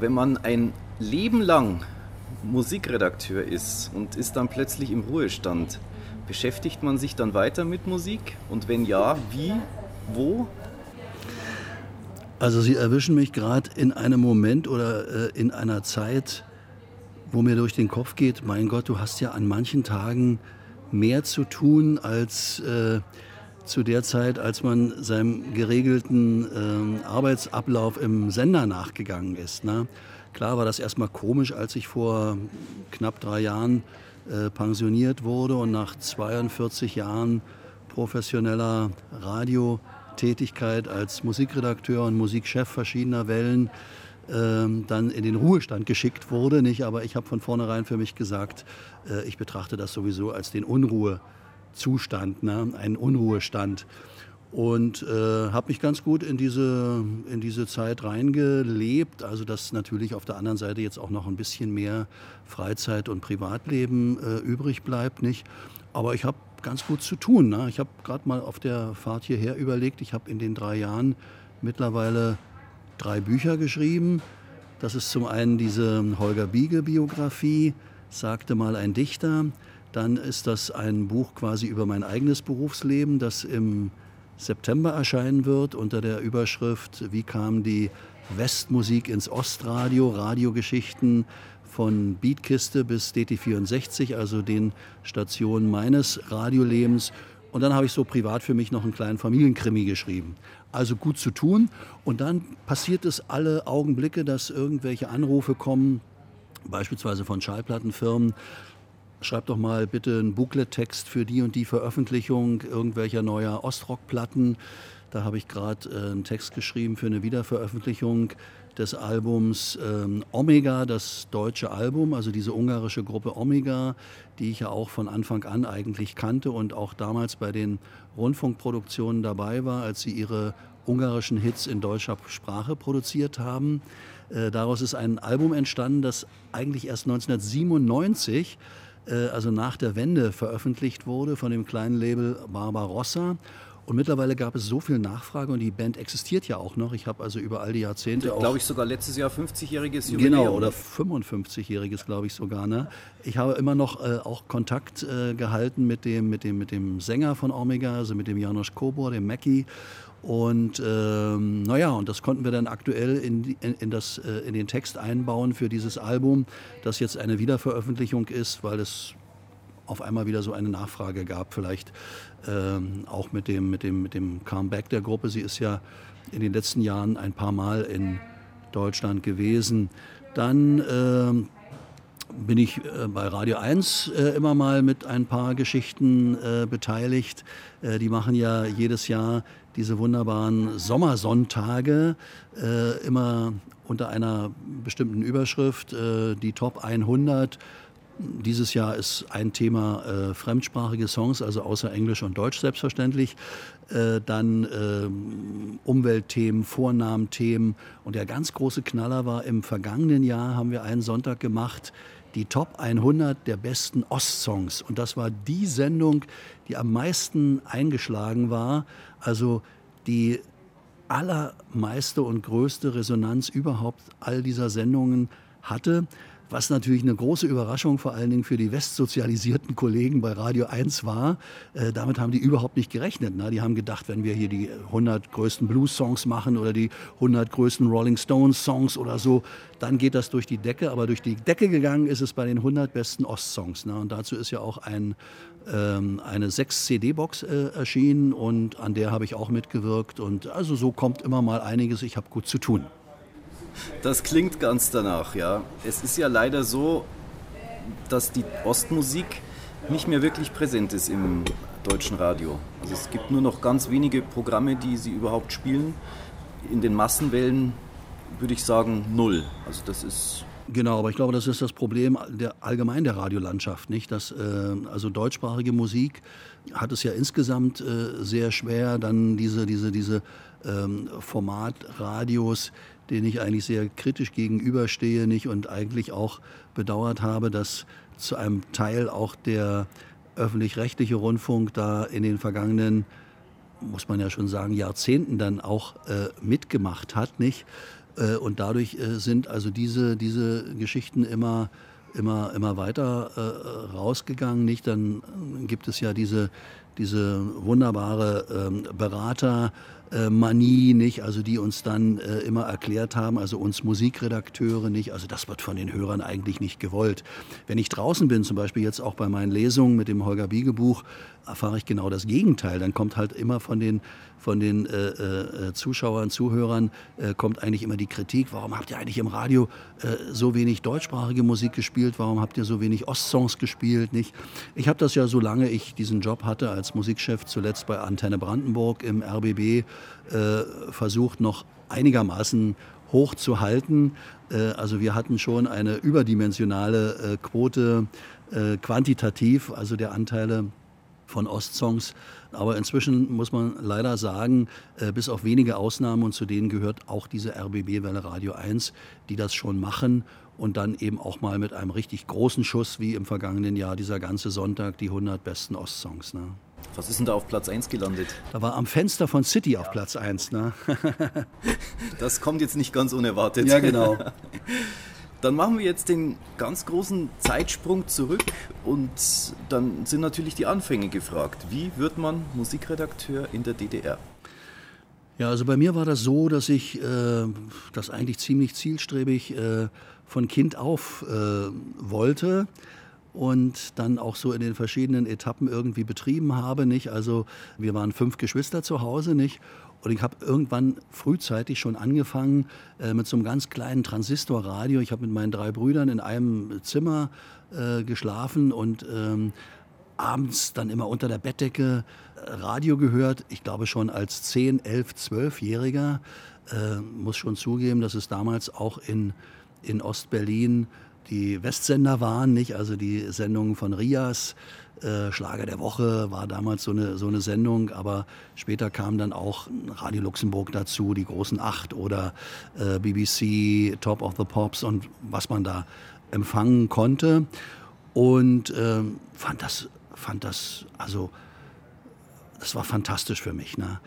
Wenn man ein Leben lang Musikredakteur ist und ist dann plötzlich im Ruhestand, beschäftigt man sich dann weiter mit Musik? Und wenn ja, wie, wo? Also Sie erwischen mich gerade in einem Moment oder äh, in einer Zeit, wo mir durch den Kopf geht, mein Gott, du hast ja an manchen Tagen mehr zu tun als äh, zu der Zeit, als man seinem geregelten äh, Arbeitsablauf im Sender nachgegangen ist. Ne? Klar war das erstmal komisch, als ich vor knapp drei Jahren äh, pensioniert wurde und nach 42 Jahren professioneller Radiotätigkeit als Musikredakteur und Musikchef verschiedener Wellen ähm, dann in den Ruhestand geschickt wurde. Nicht? Aber ich habe von vornherein für mich gesagt, äh, ich betrachte das sowieso als den Unruhezustand, ne? einen Unruhestand. Und äh, habe mich ganz gut in diese, in diese Zeit reingelebt. Also dass natürlich auf der anderen Seite jetzt auch noch ein bisschen mehr Freizeit und Privatleben äh, übrig bleibt. Nicht? Aber ich habe ganz gut zu tun. Ne? Ich habe gerade mal auf der Fahrt hierher überlegt, ich habe in den drei Jahren mittlerweile drei Bücher geschrieben. Das ist zum einen diese Holger Biege-Biografie, sagte mal ein Dichter. Dann ist das ein Buch quasi über mein eigenes Berufsleben, das im September erscheinen wird unter der Überschrift Wie kam die Westmusik ins Ostradio? Radiogeschichten von Beatkiste bis DT64, also den Stationen meines Radiolebens. Und dann habe ich so privat für mich noch einen kleinen Familienkrimi geschrieben also gut zu tun. Und dann passiert es alle Augenblicke, dass irgendwelche Anrufe kommen, beispielsweise von Schallplattenfirmen. Schreib doch mal bitte einen Booklet-Text für die und die Veröffentlichung irgendwelcher neuer Ostrock-Platten. Da habe ich gerade äh, einen Text geschrieben für eine Wiederveröffentlichung des Albums ähm, Omega, das deutsche Album, also diese ungarische Gruppe Omega, die ich ja auch von Anfang an eigentlich kannte und auch damals bei den Rundfunkproduktionen dabei war, als sie ihre ungarischen Hits in deutscher Sprache produziert haben. Äh, daraus ist ein Album entstanden, das eigentlich erst 1997 äh, also nach der Wende veröffentlicht wurde von dem kleinen Label Barbarossa und mittlerweile gab es so viel Nachfrage und die Band existiert ja auch noch. Ich habe also über all die Jahrzehnte auch. Glaube ich sogar letztes Jahr 50-jähriges Jubiläum. Genau, oder 55-jähriges, glaube ich sogar. Ne? Ich habe immer noch äh, auch Kontakt äh, gehalten mit dem, mit, dem, mit dem Sänger von Omega, also mit dem Janusz Kobor, dem Mackie. Und ähm, naja, und das konnten wir dann aktuell in, in, in, das, äh, in den Text einbauen für dieses Album, das jetzt eine Wiederveröffentlichung ist, weil es auf einmal wieder so eine Nachfrage gab, vielleicht ähm, auch mit dem, mit, dem, mit dem Comeback der Gruppe. Sie ist ja in den letzten Jahren ein paar Mal in Deutschland gewesen. Dann ähm, bin ich äh, bei Radio 1 äh, immer mal mit ein paar Geschichten äh, beteiligt. Äh, die machen ja jedes Jahr diese wunderbaren Sommersonntage, äh, immer unter einer bestimmten Überschrift, äh, die Top 100 dieses Jahr ist ein Thema äh, fremdsprachige Songs, also außer Englisch und Deutsch selbstverständlich. Äh, dann äh, Umweltthemen, Vornamenthemen. Und der ganz große Knaller war, im vergangenen Jahr haben wir einen Sonntag gemacht, die Top 100 der besten Ostsongs. Und das war die Sendung, die am meisten eingeschlagen war. Also die allermeiste und größte Resonanz überhaupt all dieser Sendungen hatte was natürlich eine große Überraschung vor allen Dingen für die westsozialisierten Kollegen bei Radio 1 war. Äh, damit haben die überhaupt nicht gerechnet. Ne? Die haben gedacht, wenn wir hier die 100 größten Blues-Songs machen oder die 100 größten Rolling Stones-Songs oder so, dann geht das durch die Decke. Aber durch die Decke gegangen ist es bei den 100 besten Ostsongs. Ne? Und dazu ist ja auch ein, ähm, eine 6-CD-Box äh, erschienen und an der habe ich auch mitgewirkt. Und also so kommt immer mal einiges. Ich habe gut zu tun. Das klingt ganz danach, ja. Es ist ja leider so, dass die Ostmusik nicht mehr wirklich präsent ist im deutschen Radio. Also es gibt nur noch ganz wenige Programme, die sie überhaupt spielen. In den Massenwellen würde ich sagen null. Also das ist Genau, aber ich glaube, das ist das Problem der, allgemein der Radiolandschaft, nicht? Dass, äh, also deutschsprachige Musik hat es ja insgesamt äh, sehr schwer, dann diese, diese, diese ähm, Formatradios, denen ich eigentlich sehr kritisch gegenüberstehe nicht und eigentlich auch bedauert habe, dass zu einem Teil auch der öffentlich-rechtliche Rundfunk da in den vergangenen, muss man ja schon sagen, Jahrzehnten dann auch äh, mitgemacht hat, nicht? Äh, und dadurch äh, sind also diese, diese Geschichten immer immer, immer weiter äh, rausgegangen. Nicht? Dann gibt es ja diese, diese wunderbare ähm, Berater, äh, Manie, nicht? Also die uns dann äh, immer erklärt haben, also uns Musikredakteure nicht. Also das wird von den Hörern eigentlich nicht gewollt. Wenn ich draußen bin, zum Beispiel jetzt auch bei meinen Lesungen mit dem Holger Biege Buch, erfahre ich genau das Gegenteil. Dann kommt halt immer von den, von den äh, äh, Zuschauern, Zuhörern, äh, kommt eigentlich immer die Kritik, warum habt ihr eigentlich im Radio äh, so wenig deutschsprachige Musik gespielt, warum habt ihr so wenig Ostsongs gespielt, nicht? Ich habe das ja, solange ich diesen Job hatte als Musikchef, zuletzt bei Antenne Brandenburg im RBB, äh, versucht noch einigermaßen hoch zu. Äh, also wir hatten schon eine überdimensionale Quote quantitativ, also der Anteile von Ostsongs. Aber inzwischen muss man leider sagen, äh, bis auf wenige Ausnahmen, und zu denen gehört auch diese RBB-Welle Radio 1, die das schon machen und dann eben auch mal mit einem richtig großen Schuss, wie im vergangenen Jahr, dieser ganze Sonntag, die 100 besten Ostsongs. Ne? Was ist denn da auf Platz 1 gelandet? Da war am Fenster von City auf Platz 1. Ne? das kommt jetzt nicht ganz unerwartet. Ja, genau. Dann machen wir jetzt den ganz großen Zeitsprung zurück und dann sind natürlich die Anfänge gefragt. Wie wird man Musikredakteur in der DDR? Ja, also bei mir war das so, dass ich äh, das eigentlich ziemlich zielstrebig äh, von Kind auf äh, wollte und dann auch so in den verschiedenen Etappen irgendwie betrieben habe, nicht? Also wir waren fünf Geschwister zu Hause, nicht? Und ich habe irgendwann frühzeitig schon angefangen äh, mit so einem ganz kleinen Transistorradio. Ich habe mit meinen drei Brüdern in einem Zimmer äh, geschlafen und ähm, abends dann immer unter der Bettdecke äh, Radio gehört. Ich glaube schon als 10, 11, 12-Jähriger. Äh, muss schon zugeben, dass es damals auch in, in Ostberlin die Westsender waren, nicht? Also die Sendungen von Rias, äh, Schlager der Woche war damals so eine, so eine Sendung, aber später kam dann auch Radio Luxemburg dazu, die großen Acht oder äh, BBC, Top of the Pops und was man da empfangen konnte. Und äh, fand, das, fand das, also, das war fantastisch für mich. Ne?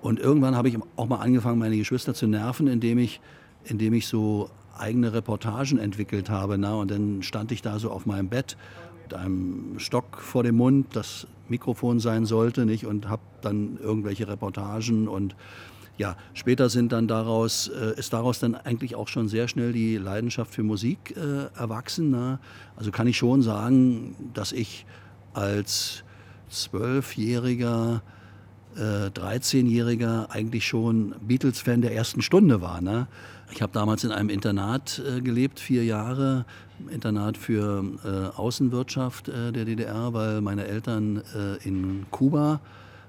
Und irgendwann habe ich auch mal angefangen, meine Geschwister zu nerven, indem ich, indem ich so eigene Reportagen entwickelt habe. Na? Und dann stand ich da so auf meinem Bett mit einem Stock vor dem Mund, das Mikrofon sein sollte, nicht? Und habe dann irgendwelche Reportagen und ja, später sind dann daraus, äh, ist daraus dann eigentlich auch schon sehr schnell die Leidenschaft für Musik äh, erwachsen. Ne? Also kann ich schon sagen, dass ich als Zwölfjähriger, äh, 13-Jähriger eigentlich schon Beatles-Fan der ersten Stunde war. Ne? Ich habe damals in einem Internat äh, gelebt, vier Jahre, Internat für äh, Außenwirtschaft äh, der DDR, weil meine Eltern äh, in Kuba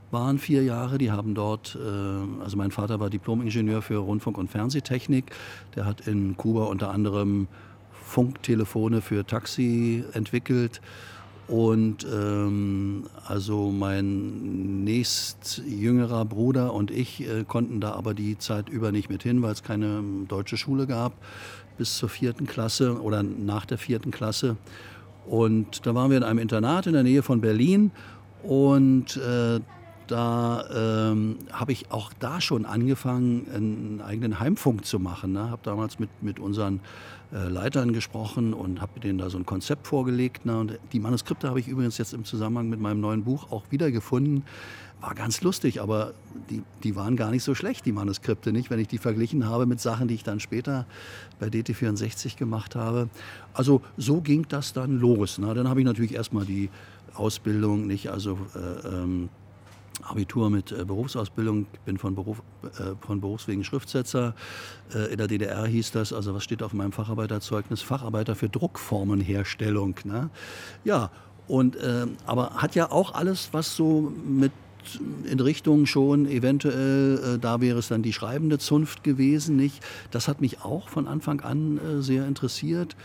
waren vier Jahre. Die haben dort, äh, also mein Vater war Diplomingenieur für Rundfunk- und Fernsehtechnik. Der hat in Kuba unter anderem Funktelefone für Taxi entwickelt und ähm, also mein nächst jüngerer Bruder und ich äh, konnten da aber die Zeit über nicht mit hin, weil es keine ähm, deutsche Schule gab bis zur vierten Klasse oder nach der vierten Klasse. Und da waren wir in einem Internat in der Nähe von Berlin und äh, da ähm, habe ich auch da schon angefangen, einen eigenen Heimfunk zu machen. Ne? Habe damals mit, mit unseren äh, Leitern gesprochen und habe denen da so ein Konzept vorgelegt. Ne? Und die Manuskripte habe ich übrigens jetzt im Zusammenhang mit meinem neuen Buch auch wiedergefunden. War ganz lustig, aber die, die waren gar nicht so schlecht, die Manuskripte, nicht? Wenn ich die verglichen habe mit Sachen, die ich dann später bei DT64 gemacht habe. Also so ging das dann los. Ne? Dann habe ich natürlich erstmal die Ausbildung, nicht? Also äh, ähm, Abitur mit äh, Berufsausbildung, bin von, Beruf, äh, von Berufswegen Schriftsetzer. Äh, in der DDR hieß das, also was steht auf meinem Facharbeiterzeugnis? Facharbeiter für Druckformenherstellung. Ne? Ja, und, äh, aber hat ja auch alles, was so mit in Richtung schon eventuell, äh, da wäre es dann die schreibende Zunft gewesen, nicht? Das hat mich auch von Anfang an äh, sehr interessiert.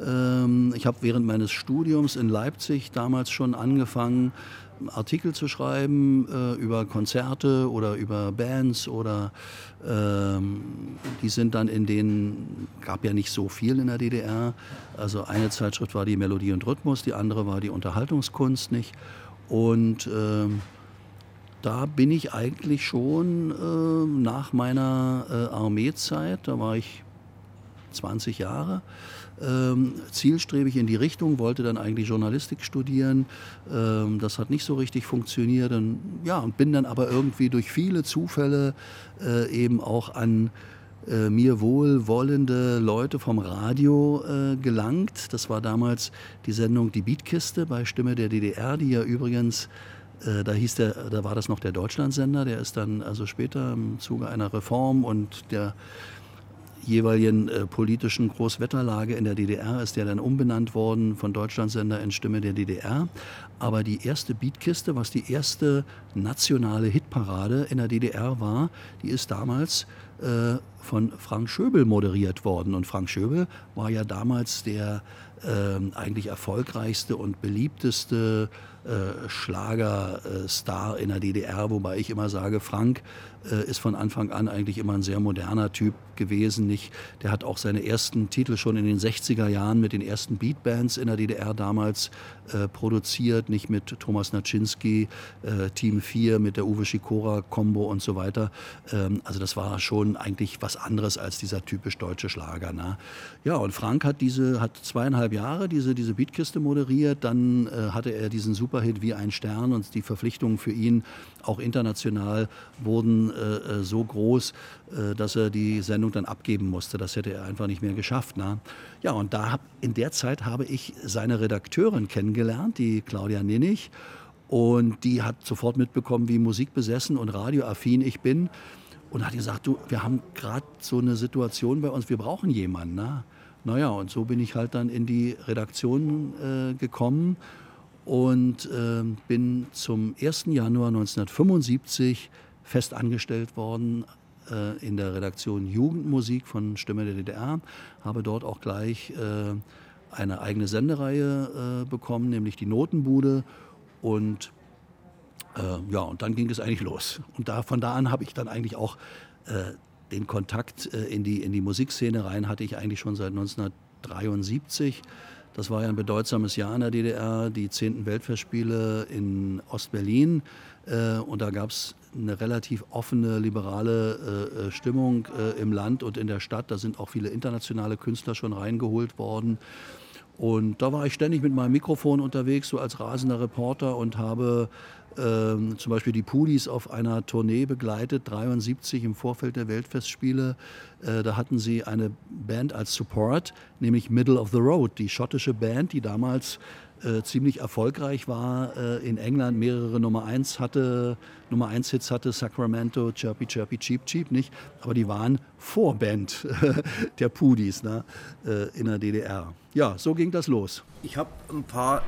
Ähm, ich habe während meines Studiums in Leipzig damals schon angefangen, Artikel zu schreiben äh, über Konzerte oder über Bands oder ähm, die sind dann in denen, gab ja nicht so viel in der DDR. Also eine Zeitschrift war die Melodie und Rhythmus, die andere war die Unterhaltungskunst nicht. Und ähm, da bin ich eigentlich schon äh, nach meiner äh, Armeezeit, da war ich 20 Jahre, ähm, zielstrebig in die Richtung, wollte dann eigentlich Journalistik studieren. Ähm, das hat nicht so richtig funktioniert. Und, ja, und bin dann aber irgendwie durch viele Zufälle äh, eben auch an äh, mir wohlwollende Leute vom Radio äh, gelangt. Das war damals die Sendung Die Beatkiste bei Stimme der DDR, die ja übrigens äh, da hieß der, da war das noch der Deutschlandsender, der ist dann also später im Zuge einer Reform und der jeweiligen äh, politischen Großwetterlage in der DDR ist der dann umbenannt worden von Deutschlandsender in Stimme der DDR. Aber die erste Beatkiste, was die erste nationale Hitparade in der DDR war, die ist damals äh, von Frank Schöbel moderiert worden. Und Frank Schöbel war ja damals der äh, eigentlich erfolgreichste und beliebteste äh, Schlagerstar in der DDR, wobei ich immer sage, Frank äh, ist von Anfang an eigentlich immer ein sehr moderner Typ gewesen. Nicht? Der hat auch seine ersten Titel schon in den 60er Jahren mit den ersten Beatbands in der DDR damals äh, produziert, nicht mit Thomas Naczynski, äh, Team 4, mit der Uwe Schikora-Kombo und so weiter. Ähm, also das war schon eigentlich was anderes als dieser typisch deutsche Schlager. Ne? Ja, und Frank hat diese, hat zweieinhalb Jahre diese, diese Beatkiste moderiert, dann äh, hatte er diesen Superhit wie ein Stern und die Verpflichtungen für ihn auch international wurden äh, äh, so groß, dass er die Sendung dann abgeben musste. Das hätte er einfach nicht mehr geschafft. Ne? Ja, und da hab, in der Zeit habe ich seine Redakteurin kennengelernt, die Claudia Ninnig. Und die hat sofort mitbekommen, wie musikbesessen und radioaffin ich bin. Und hat gesagt, du, wir haben gerade so eine Situation bei uns, wir brauchen jemanden. Ne? Naja, und so bin ich halt dann in die Redaktion äh, gekommen und äh, bin zum 1. Januar 1975 fest angestellt worden äh, in der Redaktion Jugendmusik von Stimme der DDR, habe dort auch gleich äh, eine eigene Sendereihe äh, bekommen, nämlich die Notenbude und äh, ja, und dann ging es eigentlich los. Und da, von da an habe ich dann eigentlich auch äh, den Kontakt in, die, in die Musikszene rein, hatte ich eigentlich schon seit 1973. Das war ja ein bedeutsames Jahr in der DDR, die 10. Weltfestspiele in Ostberlin. Äh, und da gab es eine relativ offene, liberale äh, äh, Stimmung im Land und in der Stadt. Da sind auch viele internationale Künstler schon reingeholt worden. Und da war ich ständig mit meinem Mikrofon unterwegs, so als rasender Reporter und habe ähm, zum Beispiel die Pulis auf einer Tournee begleitet, 73 im Vorfeld der Weltfestspiele. Äh, da hatten sie eine Band als Support, nämlich Middle of the Road, die schottische Band, die damals äh, ziemlich erfolgreich war äh, in England, mehrere Nummer 1 hatte, Nummer 1 Hits hatte, Sacramento, Chirpy Chirpy Cheap Cheap nicht, aber die waren Vorband der Pudis ne, äh, in der DDR. Ja, so ging das los. Ich habe ein paar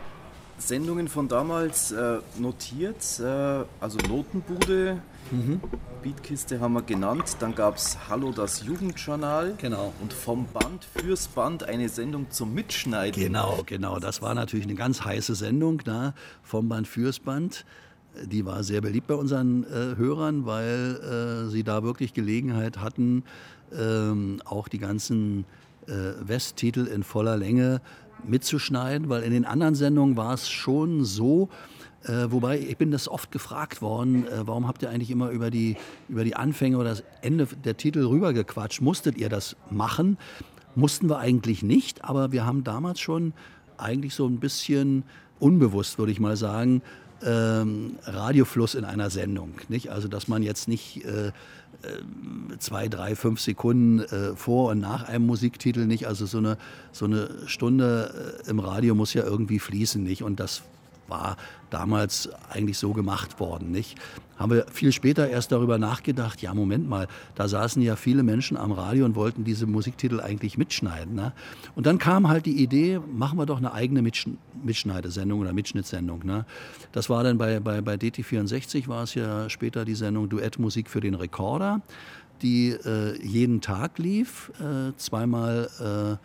Sendungen von damals äh, notiert, äh, also Notenbude, mhm. Beatkiste haben wir genannt, dann gab es Hallo das Jugendjournal genau. und vom Band fürs Band eine Sendung zum Mitschneiden. Genau, genau, das war natürlich eine ganz heiße Sendung, na, vom Band fürs Band. Die war sehr beliebt bei unseren äh, Hörern, weil äh, sie da wirklich Gelegenheit hatten, ähm, auch die ganzen äh, Westtitel in voller Länge mitzuschneiden, weil in den anderen Sendungen war es schon so, äh, wobei ich bin das oft gefragt worden, äh, warum habt ihr eigentlich immer über die, über die Anfänge oder das Ende der Titel rübergequatscht? Musstet ihr das machen? Mussten wir eigentlich nicht, aber wir haben damals schon eigentlich so ein bisschen unbewusst, würde ich mal sagen, ähm, Radiofluss in einer Sendung. Nicht? Also, dass man jetzt nicht äh, äh, zwei, drei, fünf Sekunden äh, vor und nach einem Musiktitel nicht, also so eine, so eine Stunde äh, im Radio muss ja irgendwie fließen, nicht? Und das war damals eigentlich so gemacht worden, nicht? Haben wir viel später erst darüber nachgedacht, ja, Moment mal, da saßen ja viele Menschen am Radio und wollten diese Musiktitel eigentlich mitschneiden. Ne? Und dann kam halt die Idee, machen wir doch eine eigene Mitsch Mitschneidesendung oder Mitschnittsendung. Ne? Das war dann bei, bei, bei DT64 war es ja später die Sendung Duettmusik für den Rekorder, die äh, jeden Tag lief, äh, zweimal äh,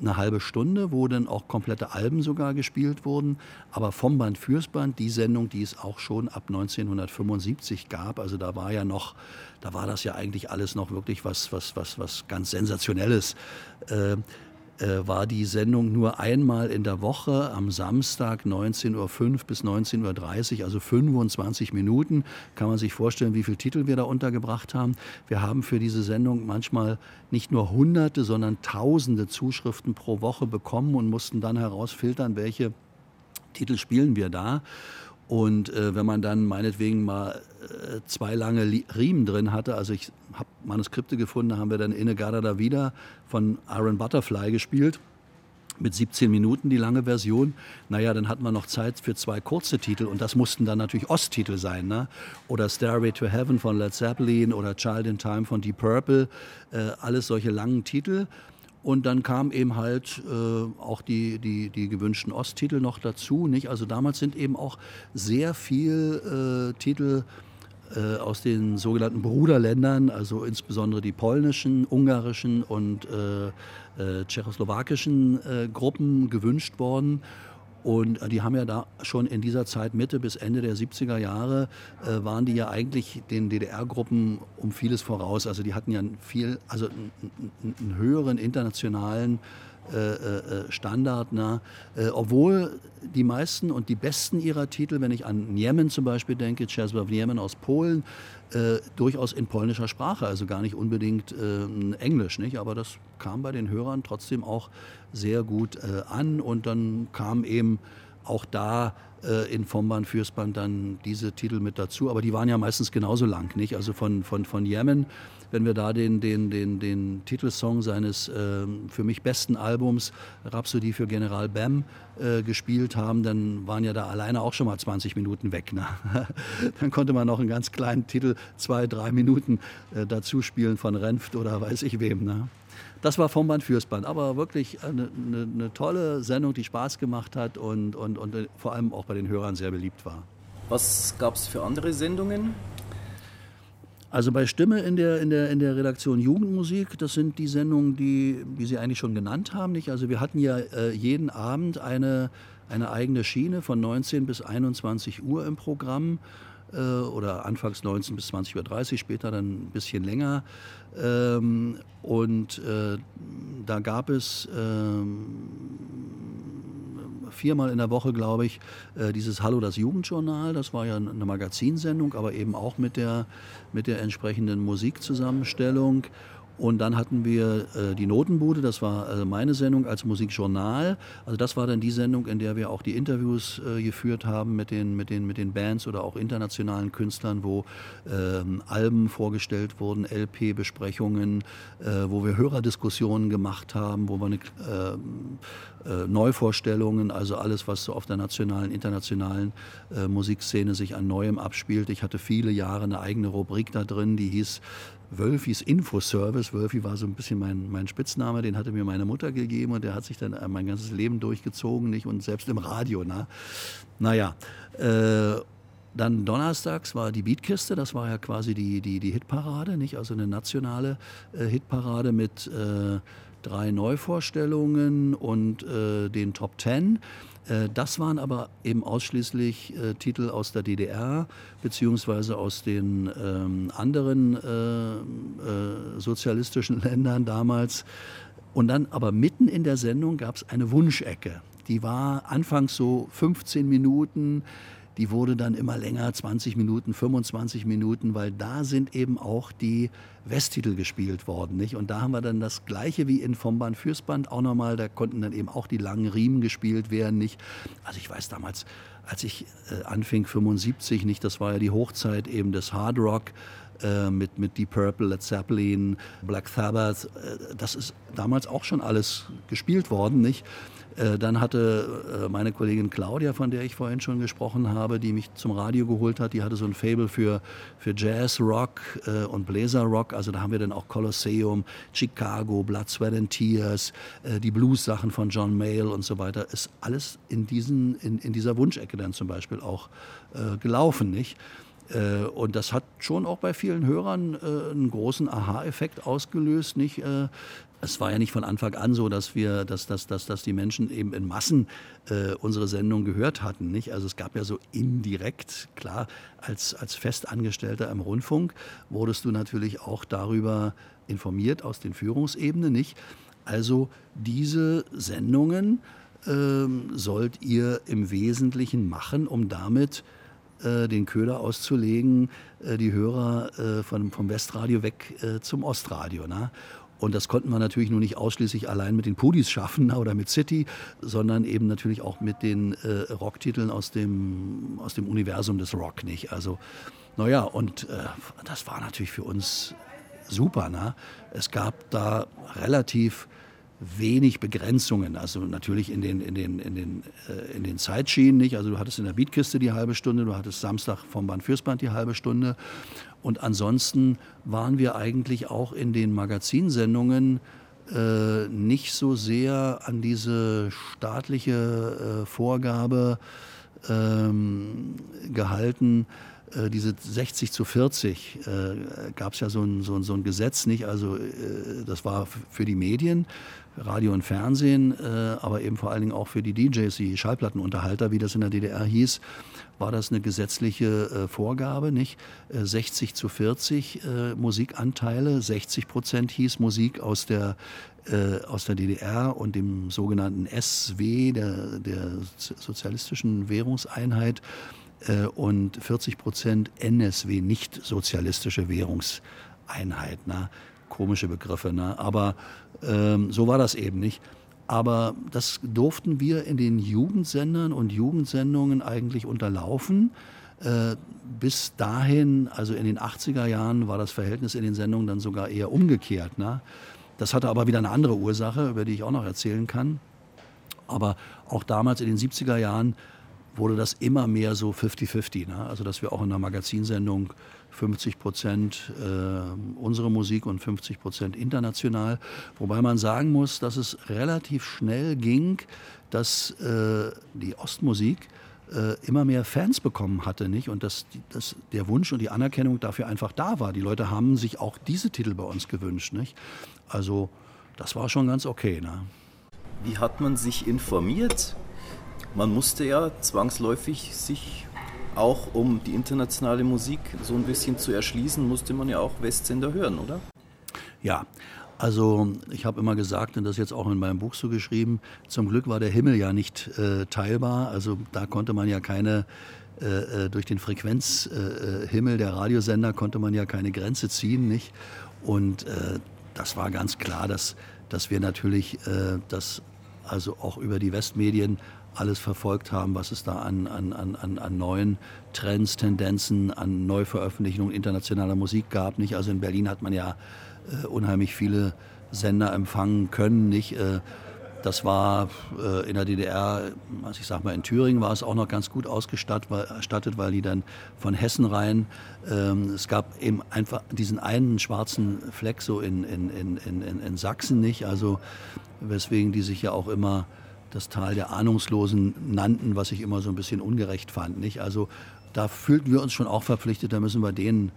eine halbe Stunde, wo dann auch komplette Alben sogar gespielt wurden. Aber vom Band fürs Band, die Sendung, die es auch schon ab 1975 gab, also da war ja noch, da war das ja eigentlich alles noch wirklich was, was, was, was ganz Sensationelles. Äh, äh, war die Sendung nur einmal in der Woche am Samstag 19.05 Uhr bis 19.30 Uhr, also 25 Minuten. Kann man sich vorstellen, wie viele Titel wir da untergebracht haben. Wir haben für diese Sendung manchmal nicht nur Hunderte, sondern Tausende Zuschriften pro Woche bekommen und mussten dann herausfiltern, welche Titel spielen wir da. Und äh, wenn man dann meinetwegen mal äh, zwei lange Riemen drin hatte, also ich habe Manuskripte gefunden, haben wir dann Inegada da wieder von Iron Butterfly gespielt mit 17 Minuten die lange Version. Naja, dann hatten wir noch Zeit für zwei kurze Titel und das mussten dann natürlich Osttitel sein. Ne? Oder Stairway to Heaven von Led Zeppelin oder Child in Time von Deep Purple. Äh, alles solche langen Titel. Und dann kamen eben halt äh, auch die, die, die gewünschten Osttitel noch dazu. Nicht? Also damals sind eben auch sehr viel äh, Titel äh, aus den sogenannten Bruderländern, also insbesondere die polnischen, ungarischen und äh, äh, tschechoslowakischen Gruppen gewünscht worden. Und äh, die haben ja da schon in dieser Zeit, Mitte bis Ende der 70er Jahre, äh, waren die ja eigentlich den DDR-Gruppen um vieles voraus. Also die hatten ja viel, also einen, einen höheren internationalen äh, äh, Standard. Na, äh, obwohl die meisten und die besten ihrer Titel, wenn ich an Niemen zum Beispiel denke, Czesław Niemen aus Polen, äh, durchaus in polnischer Sprache, also gar nicht unbedingt äh, Englisch, nicht? aber das kam bei den Hörern trotzdem auch sehr gut äh, an und dann kam eben auch da in Vomband, Fürstband dann diese Titel mit dazu, aber die waren ja meistens genauso lang, nicht? Also von, von, von Yemen, wenn wir da den, den, den, den Titelsong seines äh, für mich besten Albums Rhapsody für General Bam äh, gespielt haben, dann waren ja da alleine auch schon mal 20 Minuten weg. Ne? dann konnte man noch einen ganz kleinen Titel, zwei, drei Minuten äh, dazu spielen von Renft oder weiß ich wem. Ne? das war vom Band fürs Band. Aber wirklich eine, eine, eine, tolle Sendung, die Spaß gemacht hat und, und, und vor allem auch bei den Hörern sehr beliebt war. Was gab es für andere Sendungen? Also bei Stimme in der, in der, in der Redaktion Jugendmusik, das sind die Sendungen, die, die Sie eigentlich schon genannt haben. Nicht? Also wir hatten ja äh, jeden Abend eine, eine eigene Schiene von 19 bis 21 Uhr im Programm äh, oder anfangs 19 bis 20.30 Uhr, später dann ein bisschen länger. Ähm, und äh, da gab es ähm, viermal in der Woche, glaube ich, äh, dieses Hallo das Jugendjournal. Das war ja eine Magazinsendung, aber eben auch mit der, mit der entsprechenden Musikzusammenstellung. Und dann hatten wir äh, die Notenbude, das war äh, meine Sendung als Musikjournal. Also das war dann die Sendung, in der wir auch die Interviews äh, geführt haben mit den, mit, den, mit den Bands oder auch internationalen Künstlern, wo ähm, Alben vorgestellt wurden, LP-Besprechungen, äh, wo wir Hörerdiskussionen gemacht haben, wo wir eine, ähm, äh, Neuvorstellungen, also alles, was so auf der nationalen, internationalen äh, Musikszene sich an Neuem abspielt. Ich hatte viele Jahre eine eigene Rubrik da drin, die hieß Wölfis Infoservice. Wölfi war so ein bisschen mein, mein Spitzname, den hatte mir meine Mutter gegeben und der hat sich dann mein ganzes Leben durchgezogen, nicht? Und selbst im Radio, na. Naja. Äh, dann donnerstags war die Beatkiste, das war ja quasi die, die, die Hitparade, nicht? Also eine nationale äh, Hitparade mit äh, drei Neuvorstellungen und äh, den Top Ten. Äh, das waren aber eben ausschließlich äh, Titel aus der DDR beziehungsweise aus den ähm, anderen äh, sozialistischen Ländern damals. Und dann aber mitten in der Sendung gab es eine Wunschecke. Die war anfangs so 15 Minuten die wurde dann immer länger, 20 Minuten, 25 Minuten, weil da sind eben auch die Westtitel gespielt worden. Nicht? Und da haben wir dann das gleiche wie in Vom Band fürs Band auch nochmal, da konnten dann eben auch die langen Riemen gespielt werden. Nicht? Also ich weiß damals, als ich äh, anfing, 75, nicht, das war ja die Hochzeit eben des Hard Rock, äh, mit, mit Deep Purple, Led Zeppelin, Black Sabbath. Äh, das ist damals auch schon alles gespielt worden, nicht? Äh, dann hatte äh, meine Kollegin Claudia, von der ich vorhin schon gesprochen habe, die mich zum Radio geholt hat, die hatte so ein Fable für, für Jazz, Rock äh, und Bläser Rock. Also da haben wir dann auch Colosseum, Chicago, Blood, Sweat and Tears, die Blues-Sachen von John Mayall und so weiter. Ist alles in, diesen, in, in dieser Wunschecke dann zum Beispiel auch gelaufen, nicht? Und das hat schon auch bei vielen Hörern einen großen Aha-Effekt ausgelöst. Nicht? es war ja nicht von Anfang an so, dass wir, dass, dass, dass, dass die Menschen eben in Massen äh, unsere Sendung gehört hatten. Nicht? Also es gab ja so indirekt, klar, als, als Festangestellter im Rundfunk wurdest du natürlich auch darüber informiert aus den Führungsebenen, nicht? Also diese Sendungen ähm, sollt ihr im Wesentlichen machen, um damit äh, den Köder auszulegen, äh, die Hörer äh, von, vom Westradio weg äh, zum Ostradio. Ne? Und das konnten wir natürlich nur nicht ausschließlich allein mit den Pudis schaffen oder mit City, sondern eben natürlich auch mit den äh, Rocktiteln aus dem, aus dem Universum des Rock nicht. Also, naja, und äh, das war natürlich für uns super. Ne? Es gab da relativ wenig Begrenzungen. Also natürlich in den, in den, in den, äh, in den Zeitschienen nicht. Also du hattest in der Beatkiste die halbe Stunde, du hattest Samstag vom Band fürs Band die halbe Stunde. Und ansonsten waren wir eigentlich auch in den Magazinsendungen äh, nicht so sehr an diese staatliche äh, Vorgabe ähm, gehalten, äh, diese 60 zu 40 äh, gab es ja so ein, so, ein, so ein Gesetz nicht. Also äh, das war für die Medien, Radio und Fernsehen, äh, aber eben vor allen Dingen auch für die DJs, die Schallplattenunterhalter, wie das in der DDR hieß, war das eine gesetzliche äh, Vorgabe, nicht? 60 zu 40 Musikanteile, 60 Prozent hieß Musik aus der aus der DDR und dem sogenannten SW, der, der sozialistischen Währungseinheit, äh, und 40 Prozent NSW, nicht sozialistische Währungseinheit. Ne? Komische Begriffe, ne? aber ähm, so war das eben nicht. Aber das durften wir in den Jugendsendern und Jugendsendungen eigentlich unterlaufen. Äh, bis dahin, also in den 80er Jahren, war das Verhältnis in den Sendungen dann sogar eher umgekehrt. Ne? Das hatte aber wieder eine andere Ursache, über die ich auch noch erzählen kann. Aber auch damals in den 70er Jahren wurde das immer mehr so 50-50. Ne? Also dass wir auch in der Magazinsendung 50 Prozent äh, unsere Musik und 50 Prozent international. Wobei man sagen muss, dass es relativ schnell ging, dass äh, die Ostmusik äh, immer mehr Fans bekommen hatte, nicht? Und dass, dass der Wunsch und die Anerkennung dafür einfach da war. Die Leute haben sich auch diese Titel bei uns gewünscht, nicht? Also das war schon ganz okay. Ne? Wie hat man sich informiert? man musste ja zwangsläufig sich auch, um die internationale Musik so ein bisschen zu erschließen, musste man ja auch Westsender hören, oder? Ja, also ich habe immer gesagt und das jetzt auch in meinem Buch so geschrieben, zum Glück war der Himmel ja nicht äh, teilbar, also da konnte man ja keine äh, äh durch den Frequenzhimmel äh, der Radiosender konnte man ja keine Grenze ziehen, nicht? Und äh, das war ganz klar, dass, dass wir natürlich äh, das also auch über die Westmedien alles verfolgt haben, was es da an, an, an, an neuen Trends, Tendenzen, an Neuveröffentlichungen internationaler Musik gab. Nicht? Also in Berlin hat man ja äh, unheimlich viele Sender empfangen können. Nicht? Äh, das war äh, in der DDR, also ich sag mal in Thüringen war es auch noch ganz gut ausgestattet, weil, die dann von Hessen rein, ähm, es gab eben einfach diesen einen schwarzen Fleck so in, in, in, in, in Sachsen nicht, also weswegen die sich ja auch immer das Tal der Ahnungslosen nannten, was ich immer so ein bisschen ungerecht fand. Nicht? Also da fühlten wir uns schon auch verpflichtet, da müssen wir denen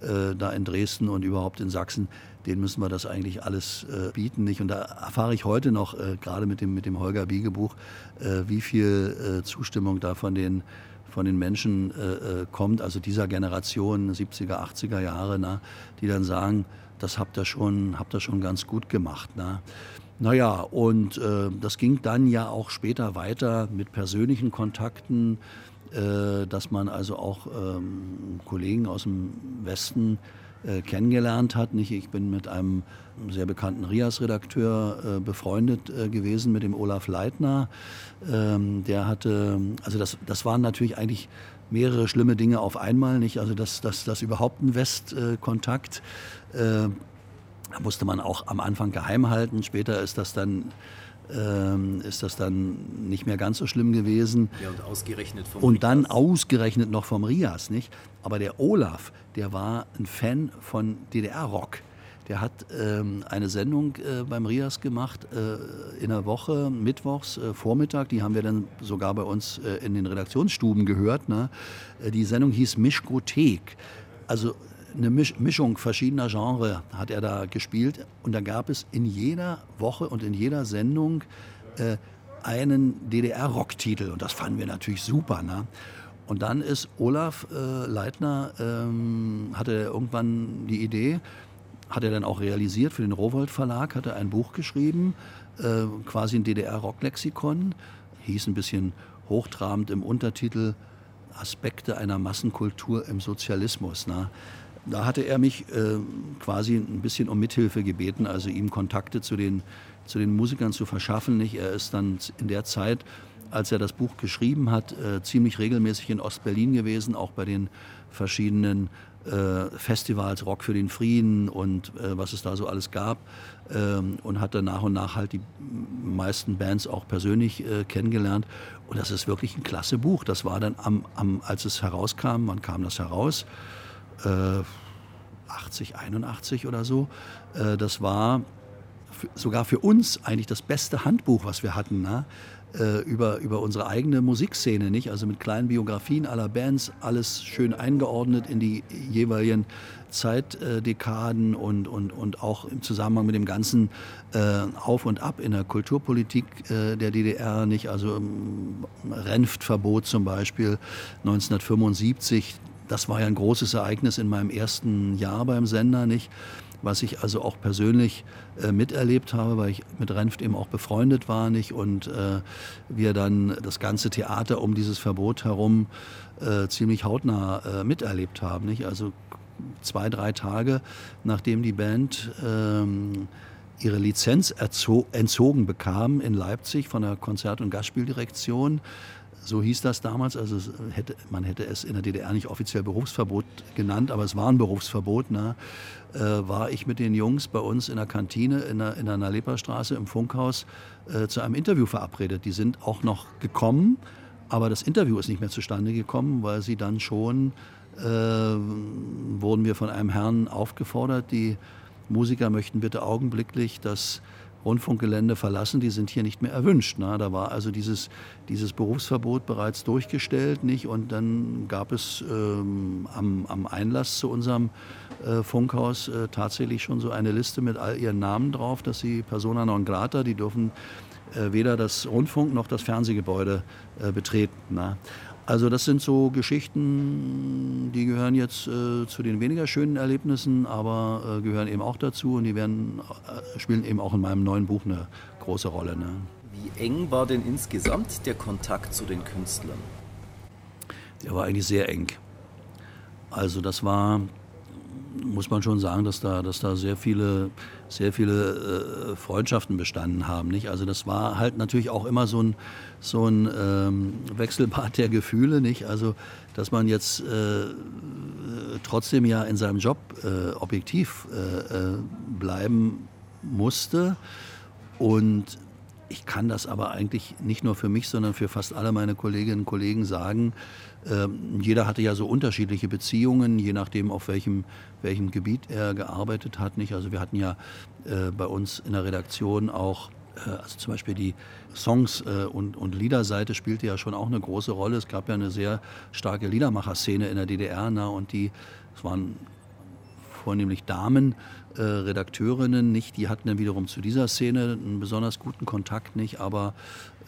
äh, da in Dresden und überhaupt in Sachsen, denen müssen wir das eigentlich alles äh, bieten. Nicht? Und da erfahre ich heute noch, äh, gerade mit dem, mit dem Holger Biegebuch, äh, wie viel äh, Zustimmung da von den, von den Menschen äh, kommt, also dieser Generation, 70er, 80er Jahre, na, die dann sagen, das habt ihr schon, habt ihr schon ganz gut gemacht. Na. Naja, und äh, das ging dann ja auch später weiter mit persönlichen Kontakten, äh, dass man also auch ähm, Kollegen aus dem Westen äh, kennengelernt hat. Nicht? Ich bin mit einem sehr bekannten Rias-Redakteur äh, befreundet äh, gewesen, mit dem Olaf Leitner. Ähm, der hatte, also das, das waren natürlich eigentlich mehrere schlimme Dinge auf einmal, nicht? Also dass das, das überhaupt ein Westkontakt äh, da musste man auch am Anfang geheim halten. Später ist das dann ähm, ist das dann nicht mehr ganz so schlimm gewesen. Ja, und ausgerechnet vom Und Rias. dann ausgerechnet noch vom Rias, nicht? Aber der Olaf, der war ein Fan von DDR-Rock. Der hat ähm, eine Sendung äh, beim Rias gemacht äh, in der Woche, mittwochs, äh, Vormittag. Die haben wir dann sogar bei uns äh, in den Redaktionsstuben gehört. Ne? Äh, die Sendung hieß Mischkothek. Also eine Mischung verschiedener Genres hat er da gespielt. Und da gab es in jeder Woche und in jeder Sendung äh, einen DDR-Rocktitel. Und das fanden wir natürlich super. Ne? Und dann ist Olaf äh, Leitner, ähm, hatte irgendwann die Idee, hat er dann auch realisiert. Für den Rowold Verlag hat er ein Buch geschrieben, äh, quasi ein DDR-Rocklexikon, hieß ein bisschen hochtrabend im Untertitel Aspekte einer Massenkultur im Sozialismus. Na? Da hatte er mich äh, quasi ein bisschen um Mithilfe gebeten, also ihm Kontakte zu den, zu den Musikern zu verschaffen. Nicht? Er ist dann in der Zeit, als er das Buch geschrieben hat, äh, ziemlich regelmäßig in Ostberlin gewesen, auch bei den verschiedenen äh, Festivals, Rock für den Frieden und äh, was es da so alles gab ähm, und hat dann nach und nach halt die meisten Bands auch persönlich äh, kennengelernt. Und das ist wirklich ein klasse Buch. Das war dann, am, am, als es herauskam, wann kam das heraus? 80, 81 oder so. das war sogar für uns eigentlich das beste Handbuch, was wir hatten. Ne? äh, über, über unsere eigene Musikszene, nicht? Also mit kleinen Biografien aller Bands, alles schön eingeordnet in die jeweiligen Zeitdekaden und, und, und auch im Zusammenhang mit dem ganzen äh, Auf und Ab in der Kulturpolitik äh, der DDR, nicht? Also ähm, Renftverbot zum Beispiel 1975, das war ja ein großes Ereignis in meinem ersten Jahr beim Sender, nicht? was ich also auch persönlich äh, miterlebt habe, weil ich mit Renft eben auch befreundet war nicht und äh, wir dann das ganze Theater um dieses Verbot herum äh, ziemlich hautnah äh, miterlebt haben. Nicht? Also zwei, drei Tage nachdem die Band ähm, ihre Lizenz entzogen bekam in Leipzig von der Konzert- und Gastspieldirektion, so hieß das damals. Also hätte, man hätte es in der DDR nicht offiziell Berufsverbot genannt, aber es war ein Berufsverbot. Ne? Äh, war ich mit den Jungs bei uns in der Kantine in der, in der Nalepa-Straße im Funkhaus äh, zu einem Interview verabredet. Die sind auch noch gekommen, aber das Interview ist nicht mehr zustande gekommen, weil sie dann schon, äh, wurden wir von einem Herrn aufgefordert, die Musiker möchten bitte augenblicklich das Rundfunkgelände verlassen, die sind hier nicht mehr erwünscht. Ne? Da war also dieses, dieses Berufsverbot bereits durchgestellt, nicht? Und dann gab es ähm, am, am, Einlass zu unserem äh, Funkhaus äh, tatsächlich schon so eine Liste mit all ihren Namen drauf, dass sie Persona non grata, die dürfen äh, weder das Rundfunk noch das Fernsehgebäude äh, betreten. Ne? Also das sind so Geschichten, die gehören jetzt äh, zu den weniger schönen Erlebnissen, aber äh, gehören eben auch dazu und die werden, äh, spielen eben auch in meinem neuen Buch eine große Rolle. Ne? Wie eng war denn insgesamt der Kontakt zu den Künstlern? Der war eigentlich sehr eng. Also das war muss man schon sagen, dass da, dass da sehr viele, sehr viele äh, Freundschaften bestanden haben. Nicht? Also das war halt natürlich auch immer so ein, so ein ähm, Wechselbad der Gefühle. Nicht? Also dass man jetzt äh, trotzdem ja in seinem Job äh, objektiv äh, äh, bleiben musste und ich kann das aber eigentlich nicht nur für mich, sondern für fast alle meine Kolleginnen und Kollegen sagen. Ähm, jeder hatte ja so unterschiedliche Beziehungen, je nachdem, auf welchem, welchem Gebiet er gearbeitet hat. Nicht? Also wir hatten ja äh, bei uns in der Redaktion auch, äh, also zum Beispiel die Songs- äh, und, und Liederseite spielte ja schon auch eine große Rolle. Es gab ja eine sehr starke Liedermacher-Szene in der DDR na, und die, es waren vornehmlich Damen, äh, Redakteurinnen nicht, die hatten dann wiederum zu dieser Szene einen besonders guten Kontakt nicht, aber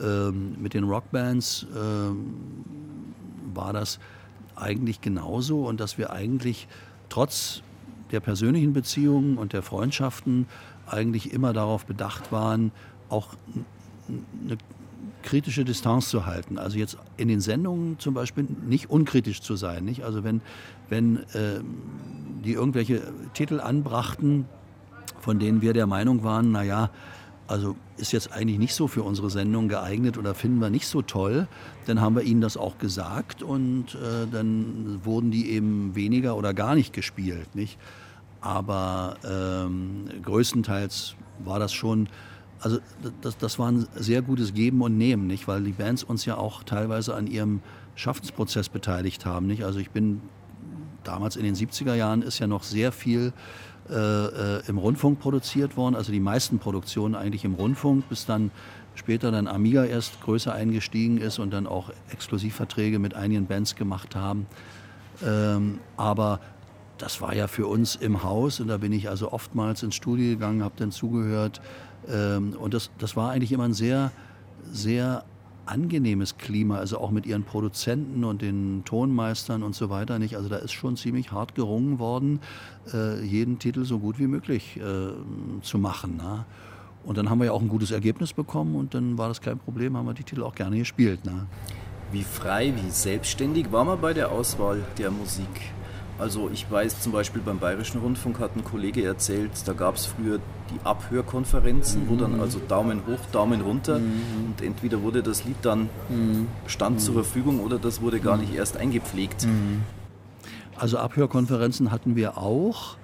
ähm, mit den Rockbands ähm, war das eigentlich genauso und dass wir eigentlich trotz der persönlichen Beziehungen und der Freundschaften eigentlich immer darauf bedacht waren, auch eine kritische Distanz zu halten. Also jetzt in den Sendungen zum Beispiel nicht unkritisch zu sein. Nicht? Also wenn, wenn äh, die irgendwelche Titel anbrachten, von denen wir der Meinung waren, naja, also ist jetzt eigentlich nicht so für unsere Sendung geeignet oder finden wir nicht so toll, dann haben wir ihnen das auch gesagt und äh, dann wurden die eben weniger oder gar nicht gespielt. Nicht? Aber ähm, größtenteils war das schon also das, das war ein sehr gutes Geben und Nehmen, nicht? weil die Bands uns ja auch teilweise an ihrem Schaffensprozess beteiligt haben. Nicht? Also ich bin damals in den 70er Jahren ist ja noch sehr viel äh, äh, im Rundfunk produziert worden, also die meisten Produktionen eigentlich im Rundfunk, bis dann später dann Amiga erst größer eingestiegen ist und dann auch Exklusivverträge mit einigen Bands gemacht haben. Ähm, aber das war ja für uns im Haus und da bin ich also oftmals ins Studio gegangen, habe dann zugehört, ähm, und das, das war eigentlich immer ein sehr, sehr angenehmes Klima, also auch mit ihren Produzenten und den Tonmeistern und so weiter nicht. Also da ist schon ziemlich hart gerungen worden, äh, jeden Titel so gut wie möglich äh, zu machen. Na? Und dann haben wir ja auch ein gutes Ergebnis bekommen und dann war das kein Problem, haben wir die Titel auch gerne gespielt. Na? Wie frei, wie selbstständig war man bei der Auswahl der Musik? Also ich weiß zum Beispiel beim Bayerischen Rundfunk hat ein Kollege erzählt, da gab es früher die Abhörkonferenzen, mhm. wo dann mhm. also Daumen hoch, Daumen runter mhm. und entweder wurde das Lied dann mhm. stand zur mhm. Verfügung oder das wurde gar nicht erst eingepflegt. Mhm. Also Abhörkonferenzen hatten wir auch.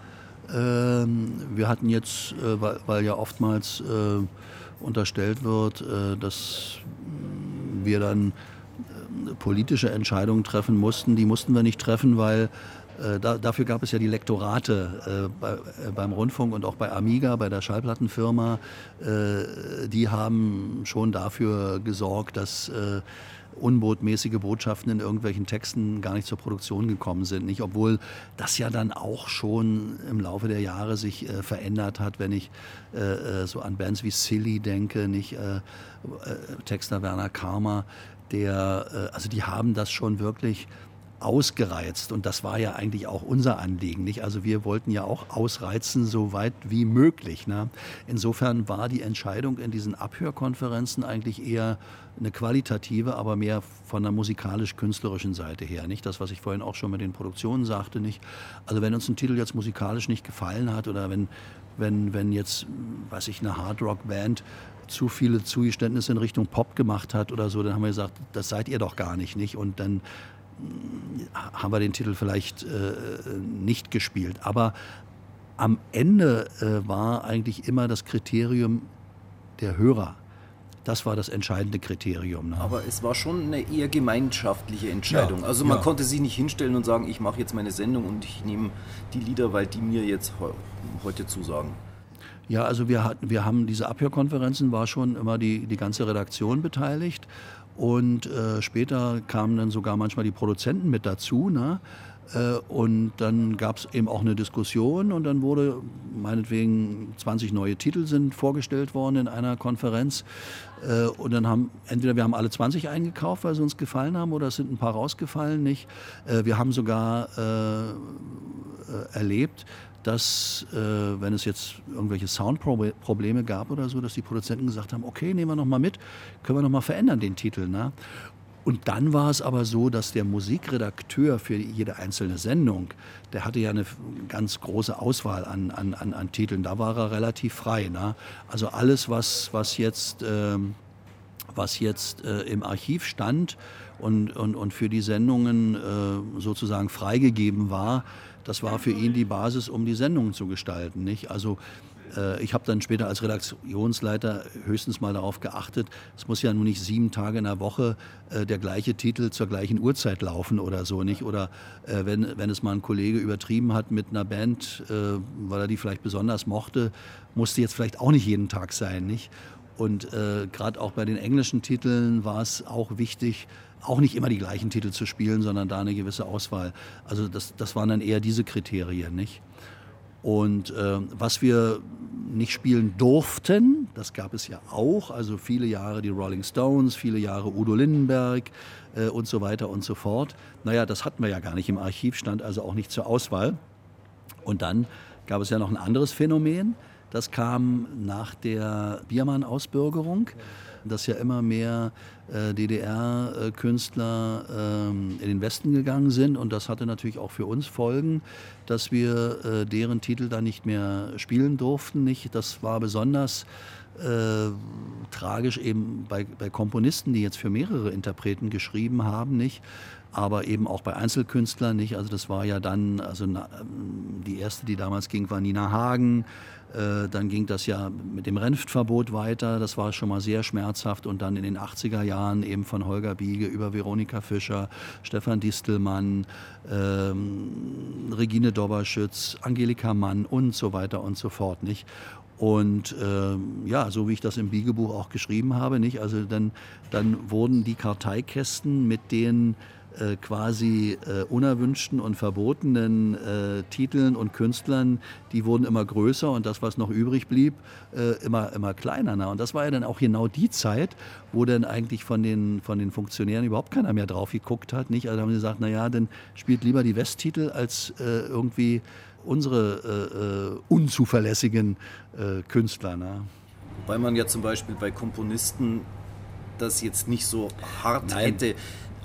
Ähm, wir hatten jetzt, äh, weil, ja oftmals äh, unterstellt wird, äh, dass wir dann politische Entscheidungen treffen mussten. Die mussten wir nicht treffen, weil da, dafür gab es ja die Lektorate äh, bei, äh, beim Rundfunk und auch bei Amiga, bei der Schallplattenfirma. Äh, die haben schon dafür gesorgt, dass äh, unbotmäßige Botschaften in irgendwelchen Texten gar nicht zur Produktion gekommen sind. Nicht? Obwohl das ja dann auch schon im Laufe der Jahre sich äh, verändert hat, wenn ich so an Bands wie Silly denke, nicht Texter Werner Karma, der, also die haben das schon wirklich ausgereizt. Und das war ja eigentlich auch unser Anliegen. Nicht? Also wir wollten ja auch ausreizen, so weit wie möglich. Ne? Insofern war die Entscheidung in diesen Abhörkonferenzen eigentlich eher eine qualitative, aber mehr von der musikalisch-künstlerischen Seite her. Nicht das, was ich vorhin auch schon mit den Produktionen sagte. Nicht? Also wenn uns ein Titel jetzt musikalisch nicht gefallen hat oder wenn, wenn, wenn jetzt, weiß ich, eine Hardrock-Band zu viele Zugeständnisse in Richtung Pop gemacht hat oder so, dann haben wir gesagt, das seid ihr doch gar nicht, nicht? Und dann haben wir den Titel vielleicht äh, nicht gespielt. Aber am Ende äh, war eigentlich immer das Kriterium der Hörer. Das war das entscheidende Kriterium. Ne? Aber es war schon eine eher gemeinschaftliche Entscheidung. Ja, also man ja. konnte sich nicht hinstellen und sagen, ich mache jetzt meine Sendung und ich nehme die Lieder, weil die mir jetzt heute zusagen. Ja, also wir hatten, wir haben diese Abhörkonferenzen, war schon immer die, die ganze Redaktion beteiligt. Und äh, später kamen dann sogar manchmal die Produzenten mit dazu. Ne? Äh, und dann gab es eben auch eine Diskussion und dann wurde meinetwegen 20 neue Titel sind vorgestellt worden in einer Konferenz. Äh, und dann haben entweder wir haben alle 20 eingekauft, weil sie uns gefallen haben, oder es sind ein paar rausgefallen nicht. Äh, wir haben sogar äh, erlebt, dass, äh, wenn es jetzt irgendwelche Soundprobleme gab oder so, dass die Produzenten gesagt haben, okay, nehmen wir noch mal mit, können wir noch mal verändern den Titel. Ne? Und dann war es aber so, dass der Musikredakteur für jede einzelne Sendung, der hatte ja eine ganz große Auswahl an, an, an, an Titeln. Da war er relativ frei. Ne? Also alles, was, was jetzt, äh, was jetzt äh, im Archiv stand und, und, und für die Sendungen äh, sozusagen freigegeben war, das war für ihn die Basis, um die Sendungen zu gestalten. Nicht? Also äh, ich habe dann später als Redaktionsleiter höchstens mal darauf geachtet, es muss ja nun nicht sieben Tage in der Woche äh, der gleiche Titel zur gleichen Uhrzeit laufen oder so nicht. Oder äh, wenn, wenn es mal ein Kollege übertrieben hat mit einer Band, äh, weil er die vielleicht besonders mochte, musste jetzt vielleicht auch nicht jeden Tag sein. Nicht? Und äh, gerade auch bei den englischen Titeln war es auch wichtig, auch nicht immer die gleichen Titel zu spielen, sondern da eine gewisse Auswahl. Also das, das waren dann eher diese Kriterien, nicht? Und äh, was wir nicht spielen durften, das gab es ja auch, also viele Jahre die Rolling Stones, viele Jahre Udo Lindenberg äh, und so weiter und so fort. Naja, das hatten wir ja gar nicht im Archiv, stand also auch nicht zur Auswahl. Und dann gab es ja noch ein anderes Phänomen, das kam nach der Biermann-Ausbürgerung dass ja immer mehr DDR-Künstler ähm, in den Westen gegangen sind. Und das hatte natürlich auch für uns Folgen, dass wir äh, deren Titel dann nicht mehr spielen durften. Das war besonders äh, tragisch eben bei, Komponisten, die jetzt für mehrere Interpreten geschrieben haben, nicht? aber eben auch bei Einzelkünstlern nicht. Also das war ja dann, also na, die erste, die damals ging, war Nina Hagen. Äh, dann ging das ja mit dem Renftverbot weiter. Das war schon mal sehr schmerzhaft. Und dann in den 80er Jahren eben von Holger Biege über Veronika Fischer, Stefan Distelmann, ähm, Regine Doberschütz, Angelika Mann und so weiter und so fort. Nicht? Und ähm, ja, so wie ich das im Biegebuch auch geschrieben habe, nicht? Also dann, dann wurden die Karteikästen mit den äh, quasi äh, unerwünschten und verbotenen äh, Titeln und Künstlern, die wurden immer größer und das, was noch übrig blieb, äh, immer, immer kleiner. Na? Und das war ja dann auch genau die Zeit, wo dann eigentlich von den, von den Funktionären überhaupt keiner mehr drauf geguckt hat. Nicht? Also haben sie gesagt, naja, dann spielt lieber die Westtitel als äh, irgendwie unsere unzuverlässigen Künstler. Na? Weil man ja zum Beispiel bei Komponisten das jetzt nicht so hart Nein. hätte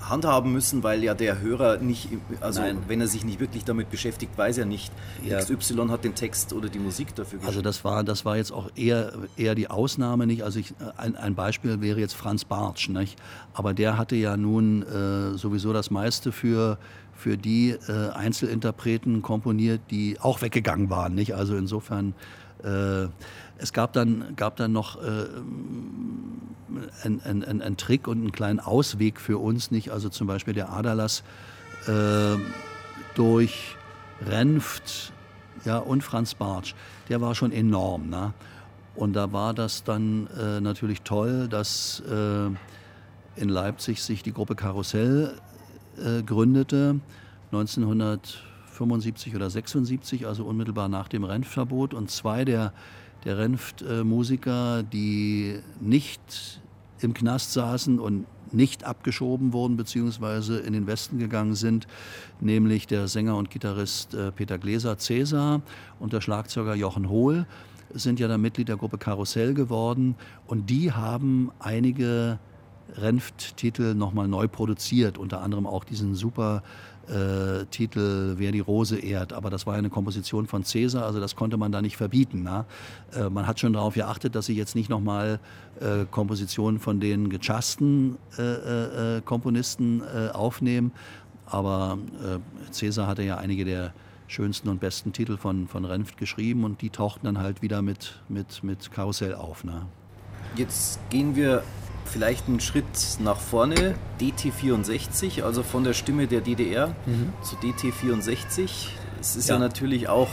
handhaben müssen, weil ja der Hörer nicht, also Nein. wenn er sich nicht wirklich damit beschäftigt, weiß er nicht, ja. XY hat den Text oder die Musik dafür geschrieben. Also das war, das war jetzt auch eher, eher die Ausnahme, nicht? Also ich, ein, ein Beispiel wäre jetzt Franz Bartsch, nicht? Aber der hatte ja nun äh, sowieso das meiste für für die äh, Einzelinterpreten komponiert, die auch weggegangen waren, nicht? Also insofern äh, es gab dann, gab dann noch äh, einen ein, ein Trick und einen kleinen Ausweg für uns nicht. Also zum Beispiel der Aderlass äh, durch Renft ja, und Franz Bartsch, der war schon enorm. Ne? Und da war das dann äh, natürlich toll, dass äh, in Leipzig sich die Gruppe Karussell äh, gründete, 1975 oder 76, also unmittelbar nach dem Renftverbot. Und zwei der der Renft-Musiker, die nicht im Knast saßen und nicht abgeschoben wurden bzw. in den Westen gegangen sind, nämlich der Sänger und Gitarrist äh, Peter Gläser Cäsar und der Schlagzeuger Jochen Hohl sind ja dann Mitglied der Gruppe Karussell geworden und die haben einige Renft-Titel nochmal neu produziert, unter anderem auch diesen super äh, Titel Wer die Rose ehrt. Aber das war ja eine Komposition von Cäsar, also das konnte man da nicht verbieten. Äh, man hat schon darauf geachtet, dass sie jetzt nicht nochmal äh, Kompositionen von den gechassten äh, äh, äh, Komponisten aufnehmen. Aber Cäsar hatte ja einige der schönsten und besten Titel von, von Renft geschrieben und die tauchten dann halt wieder mit, mit, mit Karussell auf. Ne? Jetzt gehen wir vielleicht einen Schritt nach vorne. DT64, also von der Stimme der DDR mhm. zu DT64. Es ist ja. ja natürlich auch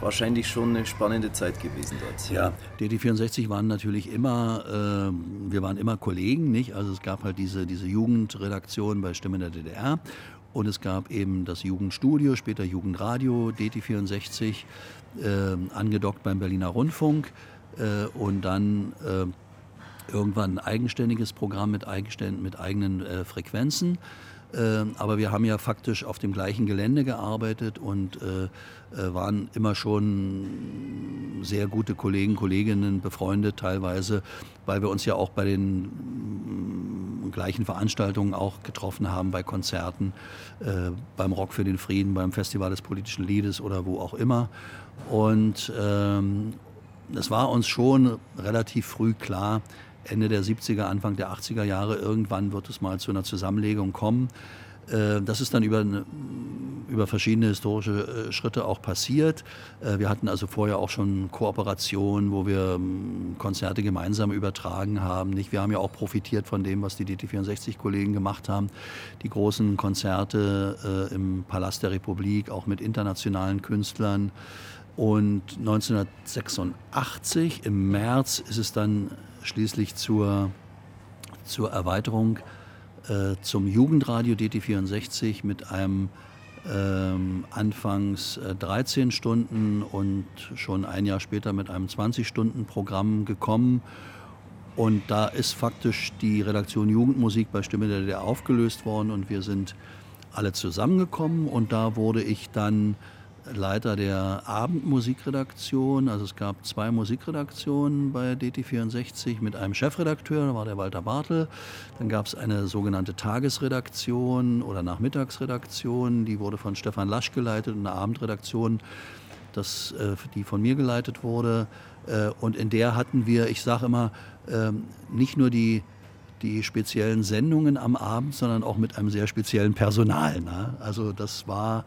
wahrscheinlich schon eine spannende Zeit gewesen dort. Ja, DT64 waren natürlich immer, äh, wir waren immer Kollegen, nicht? Also es gab halt diese, diese Jugendredaktion bei Stimme der DDR und es gab eben das Jugendstudio, später Jugendradio, DT64, äh, angedockt beim Berliner Rundfunk äh, und dann äh, irgendwann ein eigenständiges Programm mit, mit eigenen äh, Frequenzen. Äh, aber wir haben ja faktisch auf dem gleichen Gelände gearbeitet und äh, äh waren immer schon sehr gute Kollegen, Kolleginnen befreundet teilweise, weil wir uns ja auch bei den mm, gleichen Veranstaltungen auch getroffen haben, bei Konzerten, äh, beim Rock für den Frieden, beim Festival des politischen Liedes oder wo auch immer. Und ähm, war uns schon relativ früh klar, Ende der 70er, Anfang der 80er Jahre. Irgendwann wird es mal zu einer Zusammenlegung kommen. Äh, das ist dann über, über verschiedene historische äh, Schritte auch passiert. Äh, wir hatten also vorher auch schon Kooperationen, wo wir ähm, Konzerte gemeinsam übertragen haben. Wir haben ja auch profitiert von dem, was die DT64-Kollegen gemacht haben. Die großen Konzerte im Palast der Republik, auch mit internationalen Künstlern. Und 1986 im März ist es dann schließlich zur, zur Erweiterung äh, zum Jugendradio DT64 mit einem ähm, anfangs äh, 13 Stunden und schon ein Jahr später mit einem 20-Stunden-Programm gekommen. Und da ist faktisch die Redaktion Jugendmusik bei Stimme der DDR aufgelöst worden und wir sind alle zusammengekommen und da wurde ich dann Leiter der Abendmusikredaktion. Also es gab zwei Musikredaktionen bei DT64 mit einem Chefredakteur, da war der Walter Bartel. Dann gab es eine sogenannte Tagesredaktion oder Nachmittagsredaktion, die wurde von Stefan Lasch geleitet und eine Abendredaktion, das, äh, die von mir geleitet wurde. Äh, und in der hatten wir, ich sage immer, ähm, nicht nur die die speziellen Sendungen am Abend, sondern auch mit einem sehr speziellen Personal. Ne? Also das war